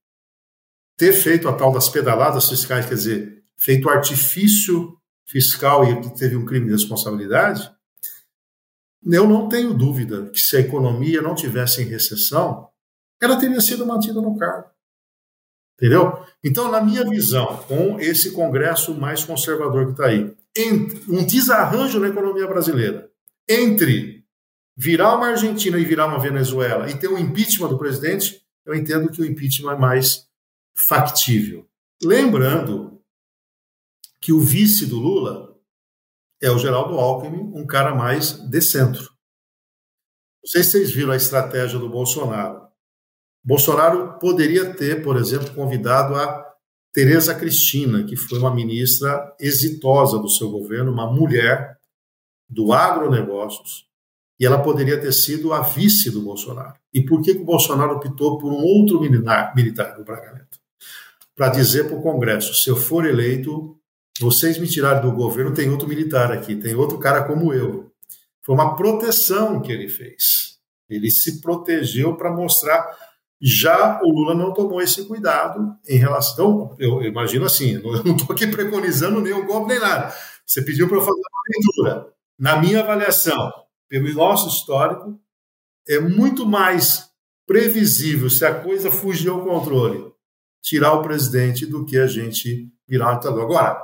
ter feito a tal das pedaladas fiscais, quer dizer, feito artifício fiscal e teve um crime de responsabilidade, eu não tenho dúvida que se a economia não tivesse em recessão, ela teria sido mantida no cargo. Entendeu? Então, na minha visão, com esse Congresso mais conservador que está aí, um desarranjo na economia brasileira entre virar uma Argentina e virar uma Venezuela e ter um impeachment do presidente, eu entendo que o impeachment é mais factível. Lembrando que o vice do Lula é o Geraldo Alckmin, um cara mais de centro. Não sei se vocês viram a estratégia do Bolsonaro. Bolsonaro poderia ter, por exemplo, convidado a Tereza Cristina, que foi uma ministra exitosa do seu governo, uma mulher do agronegócios, e ela poderia ter sido a vice do Bolsonaro. E por que, que o Bolsonaro optou por um outro militar, militar do Braga? Para dizer para o Congresso: se eu for eleito, vocês me tiraram do governo, tem outro militar aqui, tem outro cara como eu. Foi uma proteção que ele fez. Ele se protegeu para mostrar. Já o Lula não tomou esse cuidado em relação. Eu, eu imagino assim, eu não estou aqui preconizando o golpe nem nada. Você pediu para eu fazer uma leitura. Na minha avaliação, pelo nosso histórico, é muito mais previsível se a coisa fugir ao controle tirar o presidente do que a gente virar um ditador. Agora,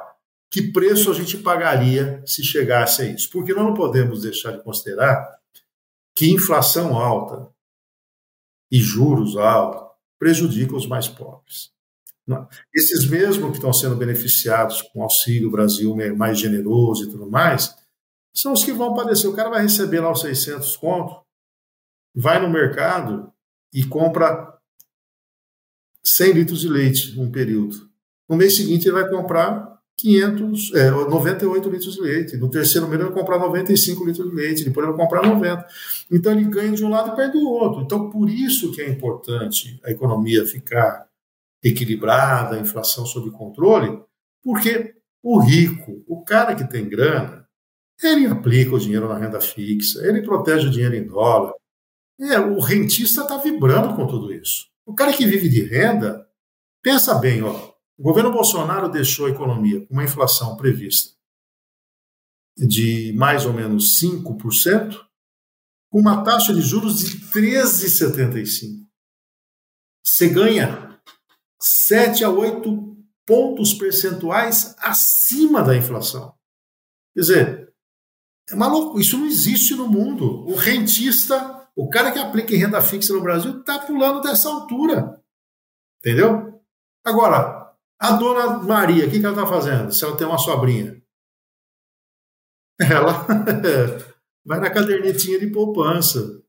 que preço a gente pagaria se chegasse a isso? Porque nós não podemos deixar de considerar que inflação alta e juros altos prejudicam os mais pobres. Esses mesmos que estão sendo beneficiados com o Auxílio Brasil mais generoso e tudo mais, são os que vão padecer. O cara vai receber lá os 600 contos, vai no mercado e compra 100 litros de leite num período. No mês seguinte, ele vai comprar 500, é, 98 litros de leite. No terceiro mês ele vai comprar 95 litros de leite, depois ele vai comprar 90. Então ele ganha de um lado e perde do outro. Então por isso que é importante a economia ficar equilibrada, a inflação sob controle, porque o rico, o cara que tem grana, ele aplica o dinheiro na renda fixa, ele protege o dinheiro em dólar. É, o rentista está vibrando com tudo isso. O cara que vive de renda, pensa bem, ó, o governo Bolsonaro deixou a economia com uma inflação prevista de mais ou menos 5%, com uma taxa de juros de 13,75%. Você ganha 7 a 8 pontos percentuais acima da inflação. Quer dizer, é maluco, isso não existe no mundo. O rentista, o cara que aplica em renda fixa no Brasil, está pulando dessa altura. Entendeu? Agora, a dona Maria, o que, que ela está fazendo? Se ela tem uma sobrinha, ela vai na cadernetinha de poupança.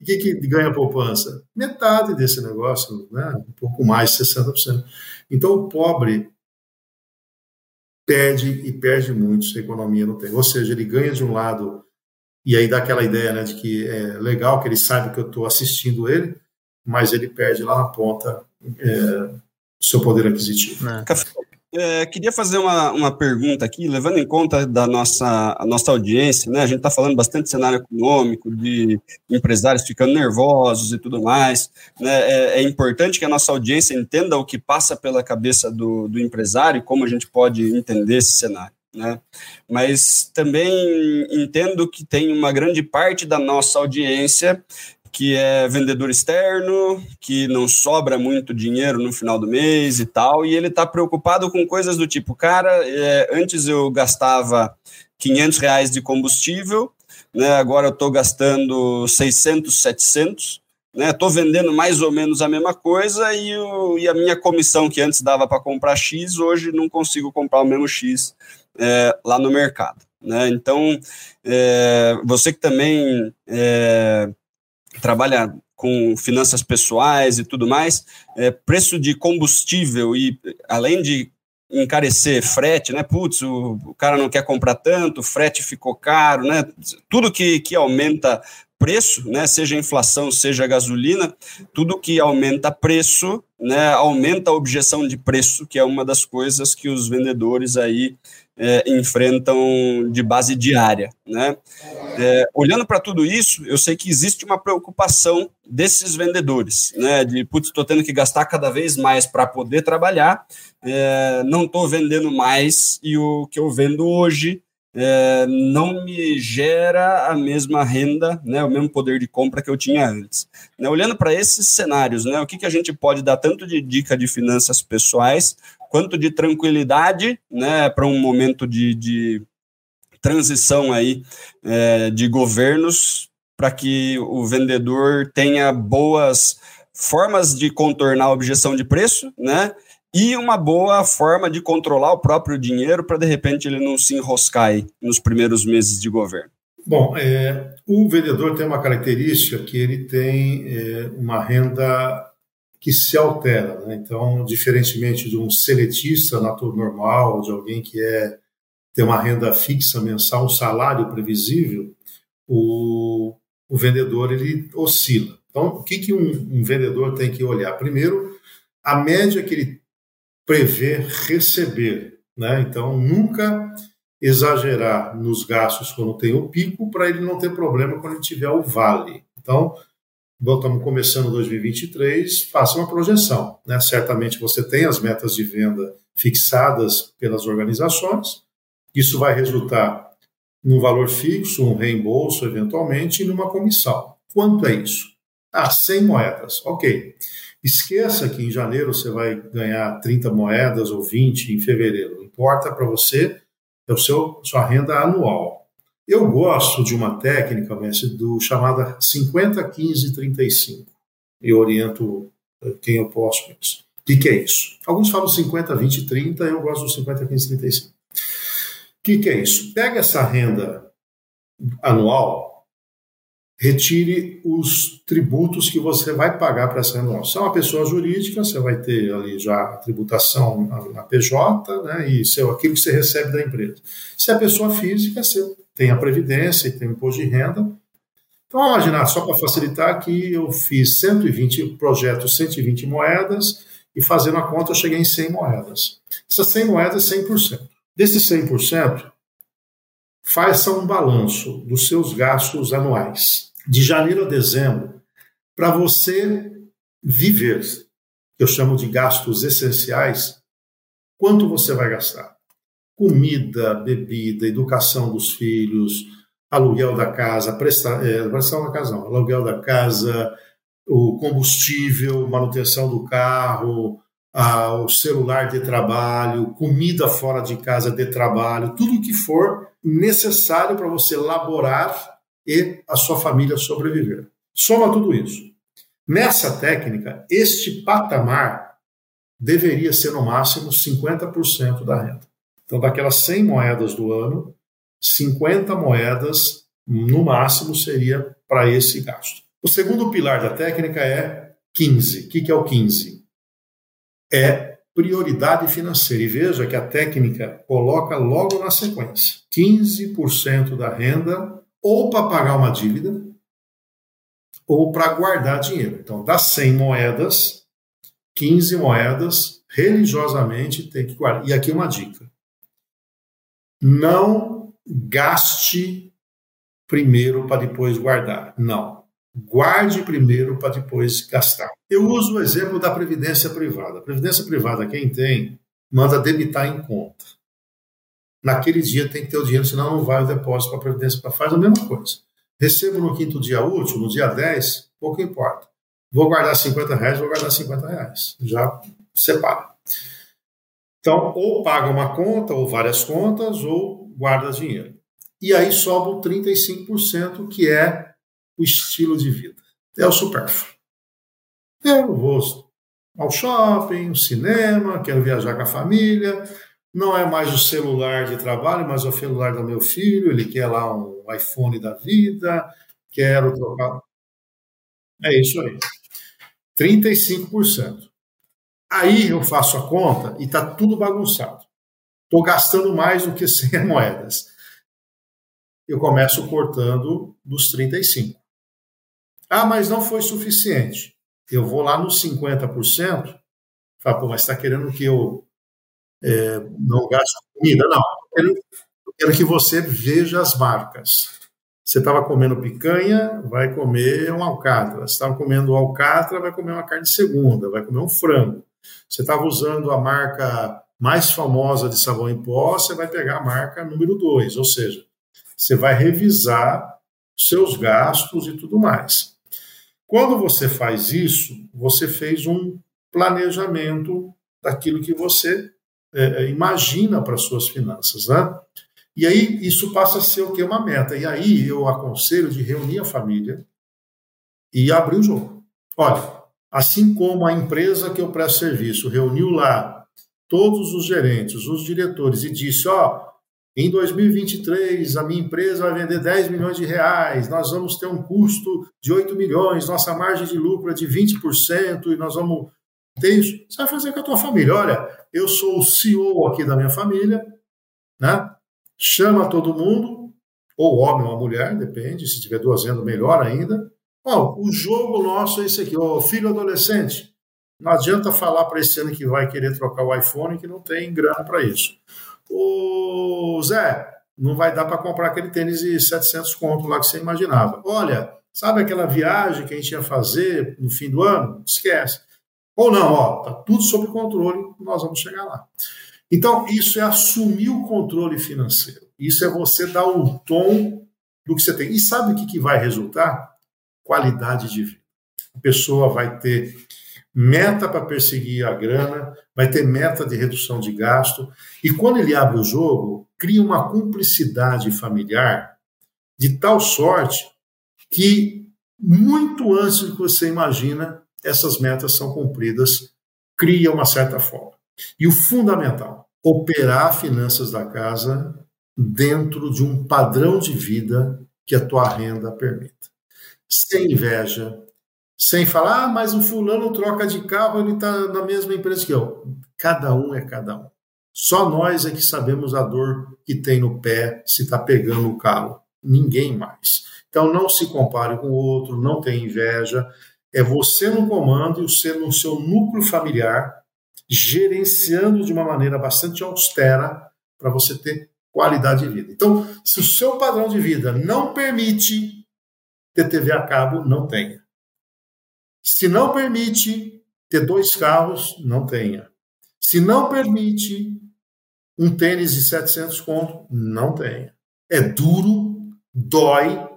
O que, que ganha poupança? Metade desse negócio, né? um pouco mais, 60%. Então o pobre perde e perde muito se a economia não tem. Ou seja, ele ganha de um lado, e aí dá aquela ideia né, de que é legal, que ele sabe que eu estou assistindo ele, mas ele perde lá na ponta é, seu poder aquisitivo. É. É, queria fazer uma, uma pergunta aqui, levando em conta da nossa, a nossa audiência, né? A gente está falando bastante de cenário econômico, de empresários ficando nervosos e tudo mais. Né? É, é importante que a nossa audiência entenda o que passa pela cabeça do, do empresário e como a gente pode entender esse cenário. Né? Mas também entendo que tem uma grande parte da nossa audiência que é vendedor externo, que não sobra muito dinheiro no final do mês e tal, e ele está preocupado com coisas do tipo, cara, é, antes eu gastava 500 reais de combustível, né, agora eu estou gastando 600, 700, né, estou vendendo mais ou menos a mesma coisa e, o, e a minha comissão que antes dava para comprar X, hoje não consigo comprar o mesmo X é, lá no mercado. Né? Então, é, você que também é, trabalha com finanças pessoais e tudo mais, é, preço de combustível e além de encarecer frete, né? Putz, o, o cara não quer comprar tanto, frete ficou caro, né? Tudo que, que aumenta preço, né, seja inflação, seja gasolina, tudo que aumenta preço, né, aumenta a objeção de preço, que é uma das coisas que os vendedores aí é, enfrentam de base diária. Né? É, olhando para tudo isso, eu sei que existe uma preocupação desses vendedores, né? de putz, estou tendo que gastar cada vez mais para poder trabalhar, é, não estou vendendo mais e o que eu vendo hoje é, não me gera a mesma renda, né, o mesmo poder de compra que eu tinha antes. Né, olhando para esses cenários, né, o que, que a gente pode dar tanto de dica de finanças pessoais quanto de tranquilidade né, para um momento de, de transição aí é, de governos para que o vendedor tenha boas formas de contornar a objeção de preço, né? E uma boa forma de controlar o próprio dinheiro para de repente ele não se enroscar nos primeiros meses de governo. Bom, é, o vendedor tem uma característica que ele tem é, uma renda que se altera. Né? Então, diferentemente de um seletista normal, de alguém que é tem uma renda fixa mensal, um salário previsível, o, o vendedor ele oscila. Então, o que, que um, um vendedor tem que olhar? Primeiro, a média que ele prever receber. Né? Então, nunca exagerar nos gastos quando tem o pico, para ele não ter problema quando ele tiver o vale. Então, estamos começando 2023, faça uma projeção. Né? Certamente você tem as metas de venda fixadas pelas organizações, isso vai resultar num valor fixo, um reembolso eventualmente e numa comissão. Quanto é isso? Ah, 100 moedas. Ok. Esqueça que em janeiro você vai ganhar 30 moedas ou 20 em fevereiro. Importa para você é o seu sua renda anual. Eu gosto de uma técnica, Messi, do chamada 50 15 35. Eu oriento eh, quem eu posso com isso. O que, que, é isso? Alguns falam 50 20 30, eu gosto do 50 15 35. O que, que é isso? Pega essa renda anual retire os tributos que você vai pagar para essa renovação. Se é uma pessoa jurídica, você vai ter ali já a tributação na PJ né, e seu, aquilo que você recebe da empresa. Se é pessoa física, você tem a previdência e tem o imposto de renda. Então, vamos imaginar, só para facilitar, que eu fiz 120 projetos, 120 moedas, e fazendo a conta eu cheguei em 100 moedas. Essas 100 moedas, 100%. Desses 100%, faça um balanço dos seus gastos anuais de janeiro a dezembro, para você viver, eu chamo de gastos essenciais, quanto você vai gastar? Comida, bebida, educação dos filhos, aluguel da casa, é, prestação da casa não, aluguel da casa, o combustível, manutenção do carro, a, o celular de trabalho, comida fora de casa de trabalho, tudo que for necessário para você laborar e a sua família sobreviver. Soma tudo isso. Nessa técnica, este patamar deveria ser no máximo 50% da renda. Então, daquelas 100 moedas do ano, 50 moedas no máximo seria para esse gasto. O segundo pilar da técnica é 15. O que é o 15? É prioridade financeira. E veja que a técnica coloca logo na sequência: 15% da renda ou para pagar uma dívida ou para guardar dinheiro. Então, das 100 moedas, 15 moedas religiosamente tem que guardar. E aqui uma dica: não gaste primeiro para depois guardar. Não. Guarde primeiro para depois gastar. Eu uso o exemplo da previdência privada. A previdência privada, quem tem, manda debitar em conta naquele dia tem que ter o dinheiro, senão não vai o depósito para a Previdência. Faz a mesma coisa. Recebo no quinto dia útil, no dia 10, pouco importa. Vou guardar 50 reais, vou guardar 50 reais. Já separa. Então, ou paga uma conta, ou várias contas, ou guarda dinheiro. E aí sobra o 35%, que é o estilo de vida. É o supérfluo. Eu vou ao shopping, ao cinema, quero viajar com a família, não é mais o celular de trabalho, mas o celular do meu filho. Ele quer lá um iPhone da vida, quero trocar. É isso aí. 35%. Aí eu faço a conta e está tudo bagunçado. Estou gastando mais do que 100 moedas. Eu começo cortando dos 35. Ah, mas não foi suficiente. Eu vou lá nos 50%. Falo, pô, mas está querendo que eu é, não gasto comida, não. Eu quero que você veja as marcas. Você estava comendo picanha, vai comer um alcatra. Você estava comendo alcatra, vai comer uma carne segunda, vai comer um frango. Você estava usando a marca mais famosa de sabão em pó, você vai pegar a marca número 2, ou seja, você vai revisar seus gastos e tudo mais. Quando você faz isso, você fez um planejamento daquilo que você é, é, imagina para suas finanças, né? E aí isso passa a ser o que uma meta. E aí eu aconselho de reunir a família e abrir o jogo. Olha, assim como a empresa que eu presto serviço reuniu lá todos os gerentes, os diretores e disse, ó, em 2023 a minha empresa vai vender 10 milhões de reais, nós vamos ter um custo de 8 milhões, nossa margem de lucro é de 20% e nós vamos ter isso. Você vai fazer com a tua família. Olha, eu sou o CEO aqui da minha família, né? Chama todo mundo, ou homem ou mulher, depende, se tiver duas vendas, melhor ainda. Bom, o jogo nosso é esse aqui, o filho adolescente. Não adianta falar para esse ano que vai querer trocar o iPhone que não tem grana para isso. O Zé, não vai dar para comprar aquele tênis de 700 conto lá que você imaginava. Olha, sabe aquela viagem que a gente ia fazer no fim do ano? Esquece. Ou não, ó, tá tudo sob controle, nós vamos chegar lá. Então, isso é assumir o controle financeiro. Isso é você dar um tom do que você tem. E sabe o que, que vai resultar? Qualidade de vida. A pessoa vai ter meta para perseguir a grana, vai ter meta de redução de gasto. E quando ele abre o jogo, cria uma cumplicidade familiar de tal sorte que, muito antes do que você imagina, essas metas são cumpridas, cria uma certa folga. E o fundamental, operar finanças da casa dentro de um padrão de vida que a tua renda permita. sem inveja, sem falar, ah, mas o fulano troca de carro, ele está na mesma empresa que eu. Cada um é cada um. Só nós é que sabemos a dor que tem no pé se está pegando o carro. Ninguém mais. Então não se compare com o outro, não tenha inveja. É você no comando e você no seu núcleo familiar, gerenciando de uma maneira bastante austera para você ter qualidade de vida. Então, se o seu padrão de vida não permite ter TV a cabo, não tenha. Se não permite ter dois carros, não tenha. Se não permite um tênis de 700 conto, não tenha. É duro, dói,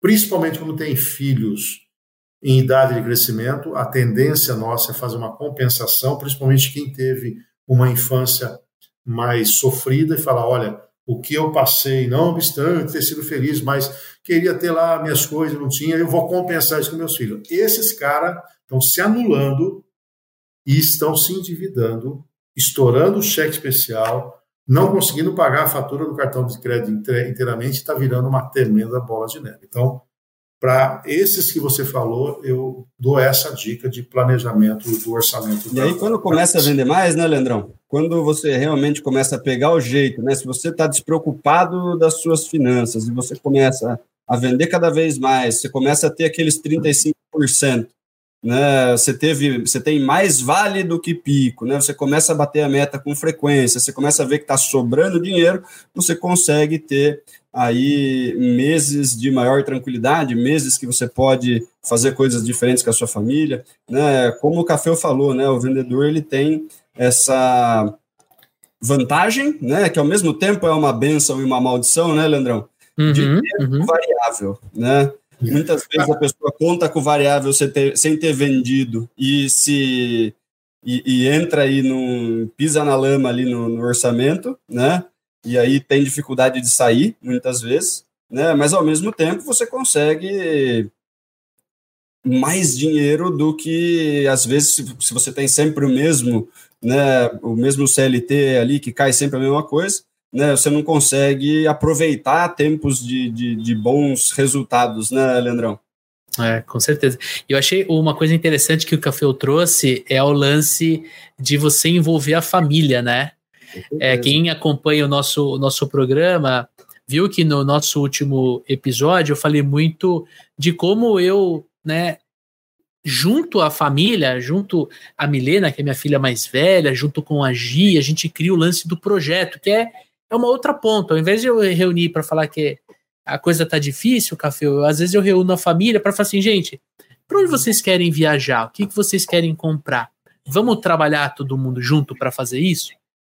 principalmente quando tem filhos em idade de crescimento. A tendência nossa é fazer uma compensação, principalmente quem teve uma infância mais sofrida e falar, olha, o que eu passei, não obstante ter sido feliz, mas queria ter lá minhas coisas, não tinha, eu vou compensar isso com meus filhos. Esses caras estão se anulando e estão se endividando, estourando o cheque especial, não conseguindo pagar a fatura do cartão de crédito inteiramente, está virando uma tremenda bola de neve. Então, para esses que você falou, eu dou essa dica de planejamento do orçamento. E aí, quando começa a vender mais, né, Leandrão? Quando você realmente começa a pegar o jeito, né? Se você está despreocupado das suas finanças e você começa a vender cada vez mais, você começa a ter aqueles 35%, né? Você teve, você tem mais vale do que pico, né? Você começa a bater a meta com frequência, você começa a ver que está sobrando dinheiro, você consegue ter aí meses de maior tranquilidade, meses que você pode fazer coisas diferentes com a sua família, né? Como o Café falou, né? O vendedor ele tem essa vantagem, né? Que ao mesmo tempo é uma benção e uma maldição, né, Leandrão? Uhum, de ter uhum. variável, né? Muitas vezes a pessoa conta com variável sem ter, sem ter vendido e se e, e, entra aí no pisa na lama ali no, no orçamento, né? E aí tem dificuldade de sair muitas vezes, né? Mas ao mesmo tempo você consegue mais dinheiro do que às vezes se, você tem sempre o mesmo, né, o mesmo CLT ali que cai sempre a mesma coisa, né, você não consegue aproveitar tempos de, de, de bons resultados, né, Leandrão? É, com certeza. Eu achei uma coisa interessante que o Café trouxe é o lance de você envolver a família, né? É, quem acompanha o nosso, o nosso programa viu que no nosso último episódio eu falei muito de como eu, né, junto à família, junto a Milena, que é minha filha mais velha, junto com a Gi, a gente cria o lance do projeto, que é, é uma outra ponta. Ao invés de eu reunir para falar que a coisa tá difícil, café, eu, às vezes eu reúno a família para falar assim, gente, para onde vocês querem viajar? O que, que vocês querem comprar? Vamos trabalhar todo mundo junto para fazer isso?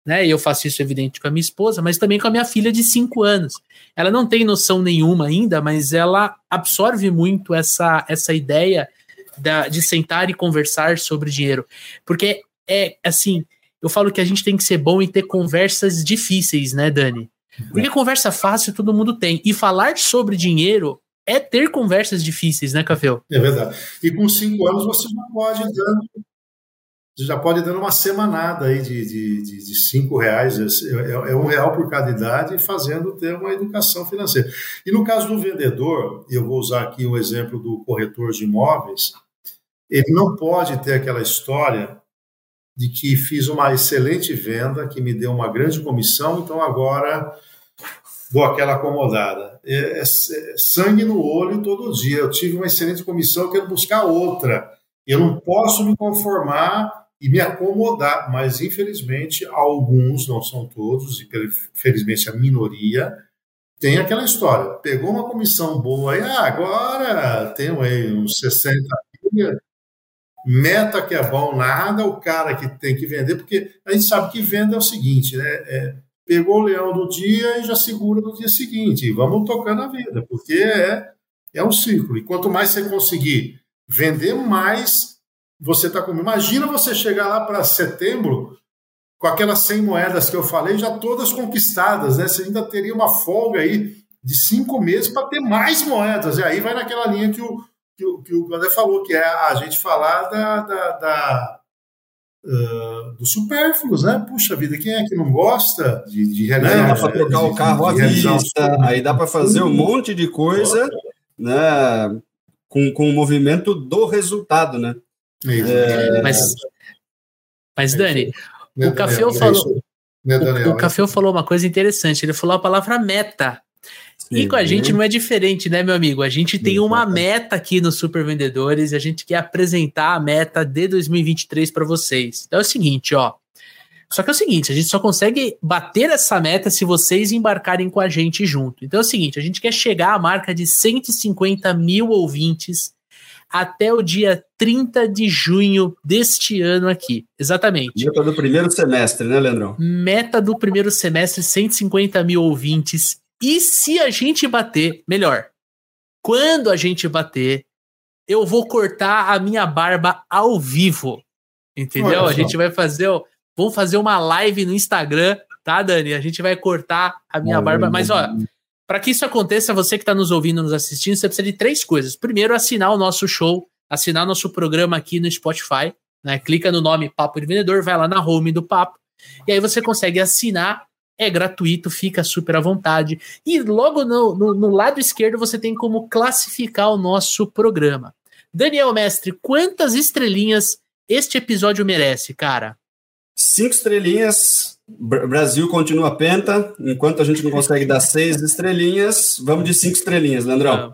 Né? E eu faço isso evidente com a minha esposa, mas também com a minha filha de 5 anos. Ela não tem noção nenhuma ainda, mas ela absorve muito essa, essa ideia da, de sentar e conversar sobre dinheiro. Porque é assim, eu falo que a gente tem que ser bom em ter conversas difíceis, né, Dani? Porque conversa fácil todo mundo tem. E falar sobre dinheiro é ter conversas difíceis, né, Café? É verdade. E com cinco anos você já pode dando já pode dando uma semanada aí de, de, de, de cinco reais, é, é, é, um real por cada idade, fazendo ter uma educação financeira. E no caso do vendedor, eu vou usar aqui o exemplo do corretor de imóveis, ele não pode ter aquela história de que fiz uma excelente venda, que me deu uma grande comissão, então agora dou aquela acomodada. É, é, é sangue no olho todo dia. Eu tive uma excelente comissão, eu quero buscar outra. Eu não posso me conformar e me acomodar, mas infelizmente alguns, não são todos, e felizmente a minoria, tem aquela história. Pegou uma comissão boa aí, ah, agora tem aí uns 60 mil, meta que é bom, nada, o cara que tem que vender, porque a gente sabe que venda é o seguinte, né? É, pegou o leão do dia e já segura no dia seguinte, e vamos tocando a vida, porque é, é um ciclo. E quanto mais você conseguir vender, mais você está com. Imagina você chegar lá para setembro com aquelas 100 moedas que eu falei já todas conquistadas, né? Você ainda teria uma folga aí de cinco meses para ter mais moedas. E aí vai naquela linha que o, que o, que o André falou, que é a gente falar da, da, da uh, do supérfluos, né? Puxa vida, quem é que não gosta de, de realizar? Dá para trocar o carro à vista, aí dá para fazer um monte de coisa, né? com, com o movimento do resultado, né? É, mas, mas, Dani, o Café falou. O, o falou uma coisa interessante. Ele falou a palavra meta. Sim. E com a gente não é diferente, né, meu amigo? A gente tem uma meta aqui no Super Vendedores e a gente quer apresentar a meta de 2023 para vocês. Então é o seguinte, ó. Só que é o seguinte, a gente só consegue bater essa meta se vocês embarcarem com a gente junto. Então é o seguinte, a gente quer chegar à marca de 150 mil ouvintes até o dia 30 de junho deste ano aqui. Exatamente. Meta do primeiro semestre, né, Leandrão? Meta do primeiro semestre, 150 mil ouvintes. E se a gente bater, melhor, quando a gente bater, eu vou cortar a minha barba ao vivo. Entendeu? A gente vai fazer, vamos fazer uma live no Instagram, tá, Dani? A gente vai cortar a minha barba, mas ó, para que isso aconteça, você que está nos ouvindo, nos assistindo, você precisa de três coisas. Primeiro, assinar o nosso show, assinar nosso programa aqui no Spotify, né? Clica no nome Papo de Vendedor, vai lá na home do Papo, e aí você consegue assinar é gratuito, fica super à vontade. E logo no, no, no, lado esquerdo você tem como classificar o nosso programa. Daniel Mestre, quantas estrelinhas este episódio merece, cara? Cinco estrelinhas. Brasil continua penta. Enquanto a gente não consegue dar seis estrelinhas, vamos de cinco estrelinhas, Leandrão.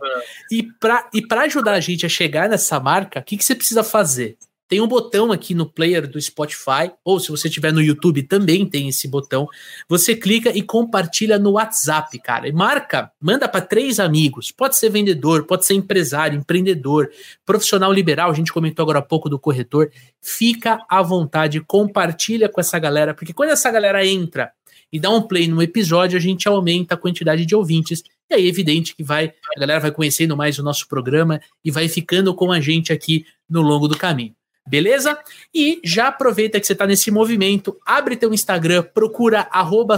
E para e ajudar a gente a chegar nessa marca, o que, que você precisa fazer? Tem um botão aqui no player do Spotify, ou se você estiver no YouTube também tem esse botão. Você clica e compartilha no WhatsApp, cara. E marca, manda para três amigos. Pode ser vendedor, pode ser empresário, empreendedor, profissional liberal. A gente comentou agora há pouco do corretor. Fica à vontade, compartilha com essa galera, porque quando essa galera entra e dá um play no episódio, a gente aumenta a quantidade de ouvintes. E aí é evidente que vai, a galera vai conhecendo mais o nosso programa e vai ficando com a gente aqui no longo do caminho. Beleza? E já aproveita que você está nesse movimento, abre teu Instagram, procura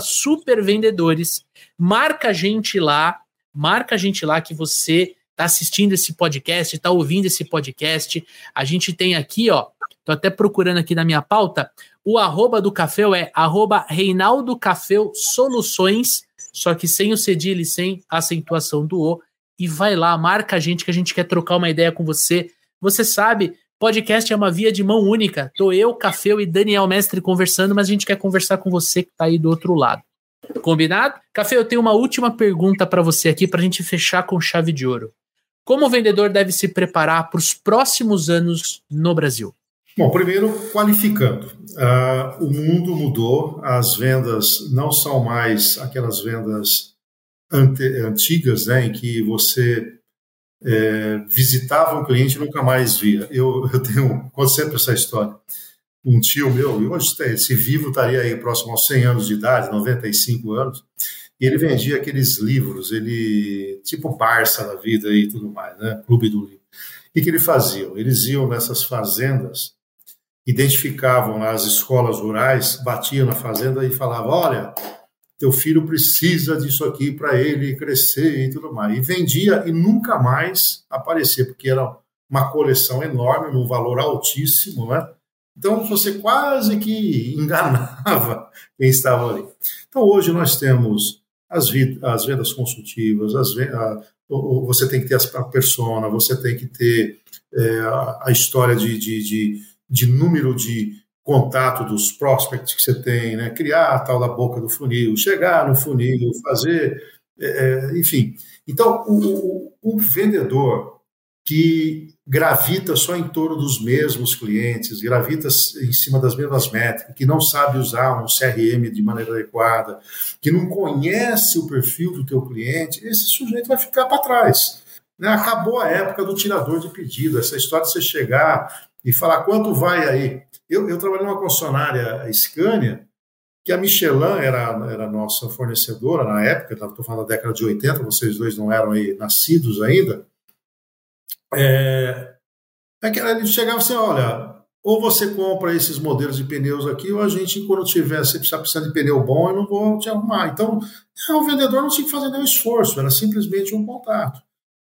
supervendedores, marca a gente lá, marca a gente lá que você está assistindo esse podcast, está ouvindo esse podcast. A gente tem aqui, ó, tô até procurando aqui na minha pauta, o arroba do Cafeu é arroba Reinaldo Cafeu Soluções, só que sem o cedilho e sem acentuação do O. E vai lá, marca a gente que a gente quer trocar uma ideia com você. Você sabe, Podcast é uma via de mão única. Tô eu, Cafeu e Daniel Mestre conversando, mas a gente quer conversar com você que tá aí do outro lado. Combinado? Café, eu tenho uma última pergunta para você aqui para a gente fechar com chave de ouro. Como o vendedor deve se preparar para os próximos anos no Brasil? Bom, primeiro, qualificando. Uh, o mundo mudou, as vendas não são mais aquelas vendas antigas, né, em que você é, visitava um cliente e nunca mais via. Eu, eu tenho, conto sempre essa história. Um tio meu, e hoje se vivo estaria aí próximo aos 100 anos de idade, 95 anos, e ele vendia aqueles livros, ele tipo Barça da vida e tudo mais, né? Clube do livro. O que ele fazia? Eles iam nessas fazendas, identificavam as escolas rurais, batiam na fazenda e falavam: olha, teu filho precisa disso aqui para ele crescer e tudo mais. E vendia e nunca mais aparecia, porque era uma coleção enorme, num valor altíssimo, né? Então você quase que enganava quem estava ali. Então hoje nós temos as, as vendas consultivas, as, a, você tem que ter a persona, você tem que ter é, a, história de, de, de, de número de contato dos prospects que você tem, né? criar a tal da boca do funil, chegar no funil, fazer, é, é, enfim. Então, o, o, o, vendedor que gravita só em torno dos mesmos clientes, gravita em cima das mesmas métricas, que não sabe usar um CRM de maneira adequada, que não conhece o perfil do teu cliente, esse sujeito vai ficar para trás. Né? Acabou a época do tirador de pedido, essa história de você chegar e falar quanto vai aí. Eu, eu trabalhei numa concessionária, Scania, que a Michelin era, era nossa fornecedora na época, estou falando da década de 80, vocês dois não eram aí nascidos ainda. É, é que ele chegava assim: olha, ou você compra esses modelos de pneus aqui, ou a gente, quando tiver, precisa precisar de pneu bom, eu não vou te arrumar. Então, o vendedor não tinha que fazer nenhum esforço, era simplesmente um contato.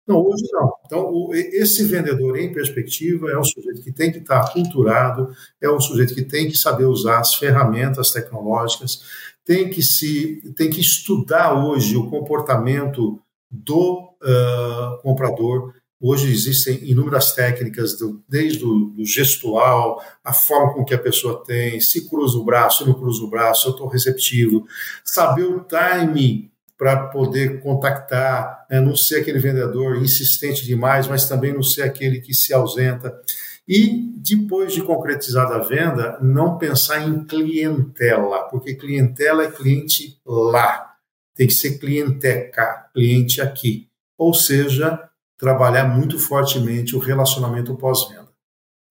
Não, hoje não. Então, o, esse vendedor em perspectiva é um sujeito que tem que estar aculturado, é um sujeito que tem que saber usar as ferramentas tecnológicas, tem que se tem que estudar hoje o comportamento do uh, comprador, Hoje existem inúmeras técnicas, do, desde o do gestual, a forma com que a pessoa tem, se cruza o braço, não cruza o braço, eu estou receptivo, saber o time para poder contactar, né? não ser aquele vendedor insistente demais, mas também não ser aquele que se ausenta. E depois de concretizada a venda, não pensar em clientela, porque clientela é cliente lá, tem que ser clienteca, cliente aqui. Ou seja, trabalhar muito fortemente o relacionamento pós-venda.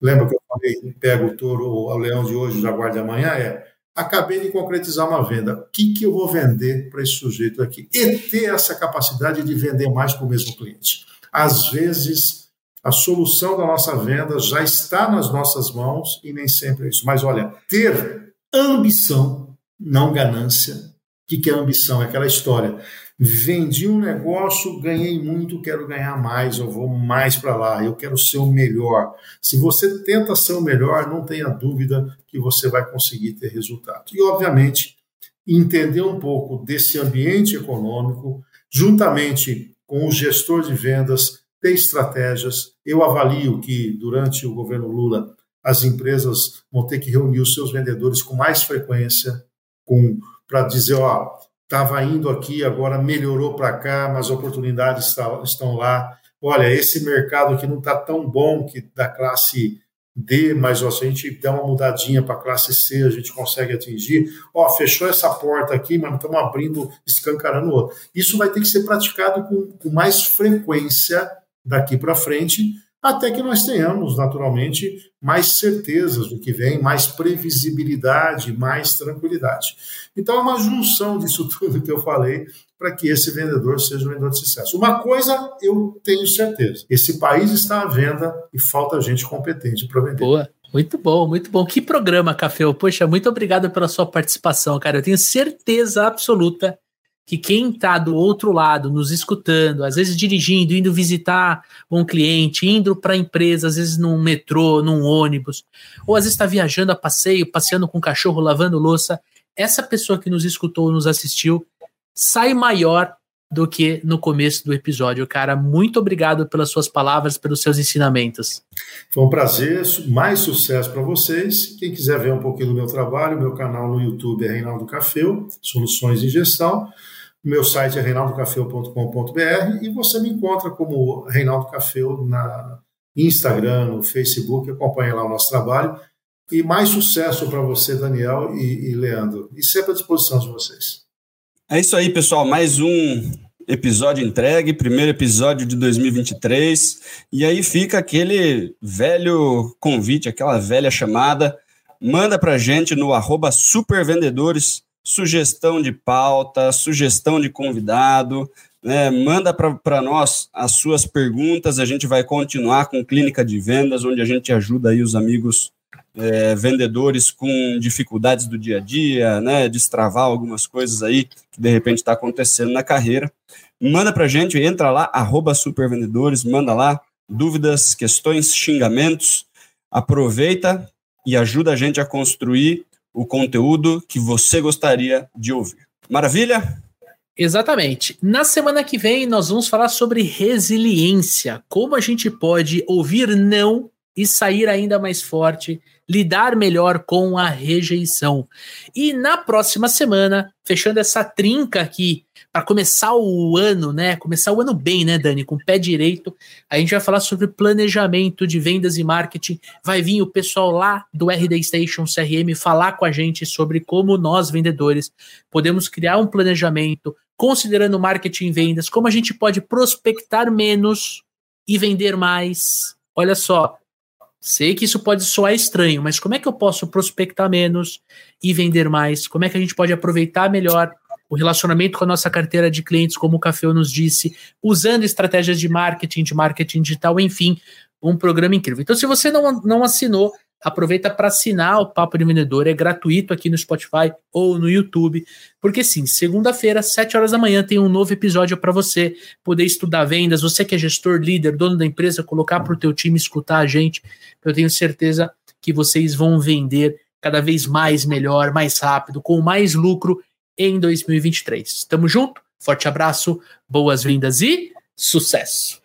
Lembra que eu falei, pega o touro, o leão de hoje, o jaguar de amanhã? É, acabei de concretizar uma venda. O que, que eu vou vender para esse sujeito aqui? E ter essa capacidade de vender mais para o mesmo cliente. Às vezes, a solução da nossa venda já está nas nossas mãos e nem sempre é isso. Mas olha, ter ambição, não ganância. O que, que é ambição? É aquela história vendi um negócio, ganhei muito, quero ganhar mais, eu vou mais para lá, eu quero ser o melhor. Se você tenta ser o melhor, não tenha dúvida que você vai conseguir ter resultado. E, obviamente, entender um pouco desse ambiente econômico, juntamente com o gestor de vendas, ter estratégias. Eu avalio que, durante o governo Lula, as empresas vão ter que reunir os seus vendedores com mais frequência, para dizer, ó, estava indo aqui, agora melhorou para cá, mas oportunidades estão lá. Olha, esse mercado aqui não está tão bom que da classe D, mas se a gente der uma mudadinha para a classe C, a gente consegue atingir. Ó, fechou essa porta aqui, mas estamos abrindo, escancarando outro. Isso vai ter que ser praticado com, com mais frequência daqui para frente, até que nós tenhamos, naturalmente, mais certezas do que vem, mais previsibilidade, mais tranquilidade. Então, é uma junção disso tudo que eu falei para que esse vendedor seja um vendedor de sucesso. Uma coisa eu tenho certeza: esse país está à venda e falta gente competente para vender. Boa. Muito bom, muito bom. Que programa, Café. Poxa, muito obrigado pela sua participação, cara. Eu tenho certeza absoluta que quem está do outro lado, nos escutando, às vezes dirigindo, indo visitar um cliente, indo para a empresa, às vezes num metrô, num ônibus, ou às vezes está viajando a passeio, passeando com o cachorro, lavando louça, essa pessoa que nos escutou, nos assistiu, sai maior do que no começo do episódio. Cara, muito obrigado pelas suas palavras, pelos seus ensinamentos. Foi um prazer, mais sucesso para vocês. Quem quiser ver um pouquinho do meu trabalho, meu canal no YouTube é Reinaldo Cafeu, Soluções em Gestão. Meu site é reinaldocafeu.com.br e você me encontra como Reinaldo Cafeu na Instagram, no Facebook, acompanhe lá o nosso trabalho. E mais sucesso para você, Daniel e, e Leandro. E sempre à disposição de vocês. É isso aí, pessoal. Mais um episódio entregue, primeiro episódio de 2023. E aí fica aquele velho convite, aquela velha chamada. Manda para gente no arroba supervendedores sugestão de pauta, sugestão de convidado, né? manda para nós as suas perguntas, a gente vai continuar com Clínica de Vendas, onde a gente ajuda aí os amigos é, vendedores com dificuldades do dia a dia, né, destravar algumas coisas aí que de repente está acontecendo na carreira. Manda para a gente, entra lá, arroba supervendedores, manda lá dúvidas, questões, xingamentos, aproveita e ajuda a gente a construir o conteúdo que você gostaria de ouvir. Maravilha? Exatamente. Na semana que vem, nós vamos falar sobre resiliência. Como a gente pode ouvir não e sair ainda mais forte, lidar melhor com a rejeição. E na próxima semana, fechando essa trinca aqui, para começar o ano, né? Começar o ano bem, né, Dani? Com o pé direito, a gente vai falar sobre planejamento de vendas e marketing. Vai vir o pessoal lá do RD Station CRM falar com a gente sobre como nós, vendedores, podemos criar um planejamento, considerando marketing e vendas, como a gente pode prospectar menos e vender mais. Olha só, Sei que isso pode soar estranho, mas como é que eu posso prospectar menos e vender mais? Como é que a gente pode aproveitar melhor o relacionamento com a nossa carteira de clientes, como o Café nos disse, usando estratégias de marketing, de marketing digital, enfim, um programa incrível. Então, se você não, não assinou, aproveita para assinar o Papo de Vendedor, é gratuito aqui no Spotify ou no YouTube, porque sim, segunda-feira, 7 horas da manhã, tem um novo episódio para você poder estudar vendas, você que é gestor, líder, dono da empresa, colocar para o teu time escutar a gente, eu tenho certeza que vocês vão vender cada vez mais melhor, mais rápido, com mais lucro em 2023. Tamo junto, forte abraço, boas-vindas e sucesso!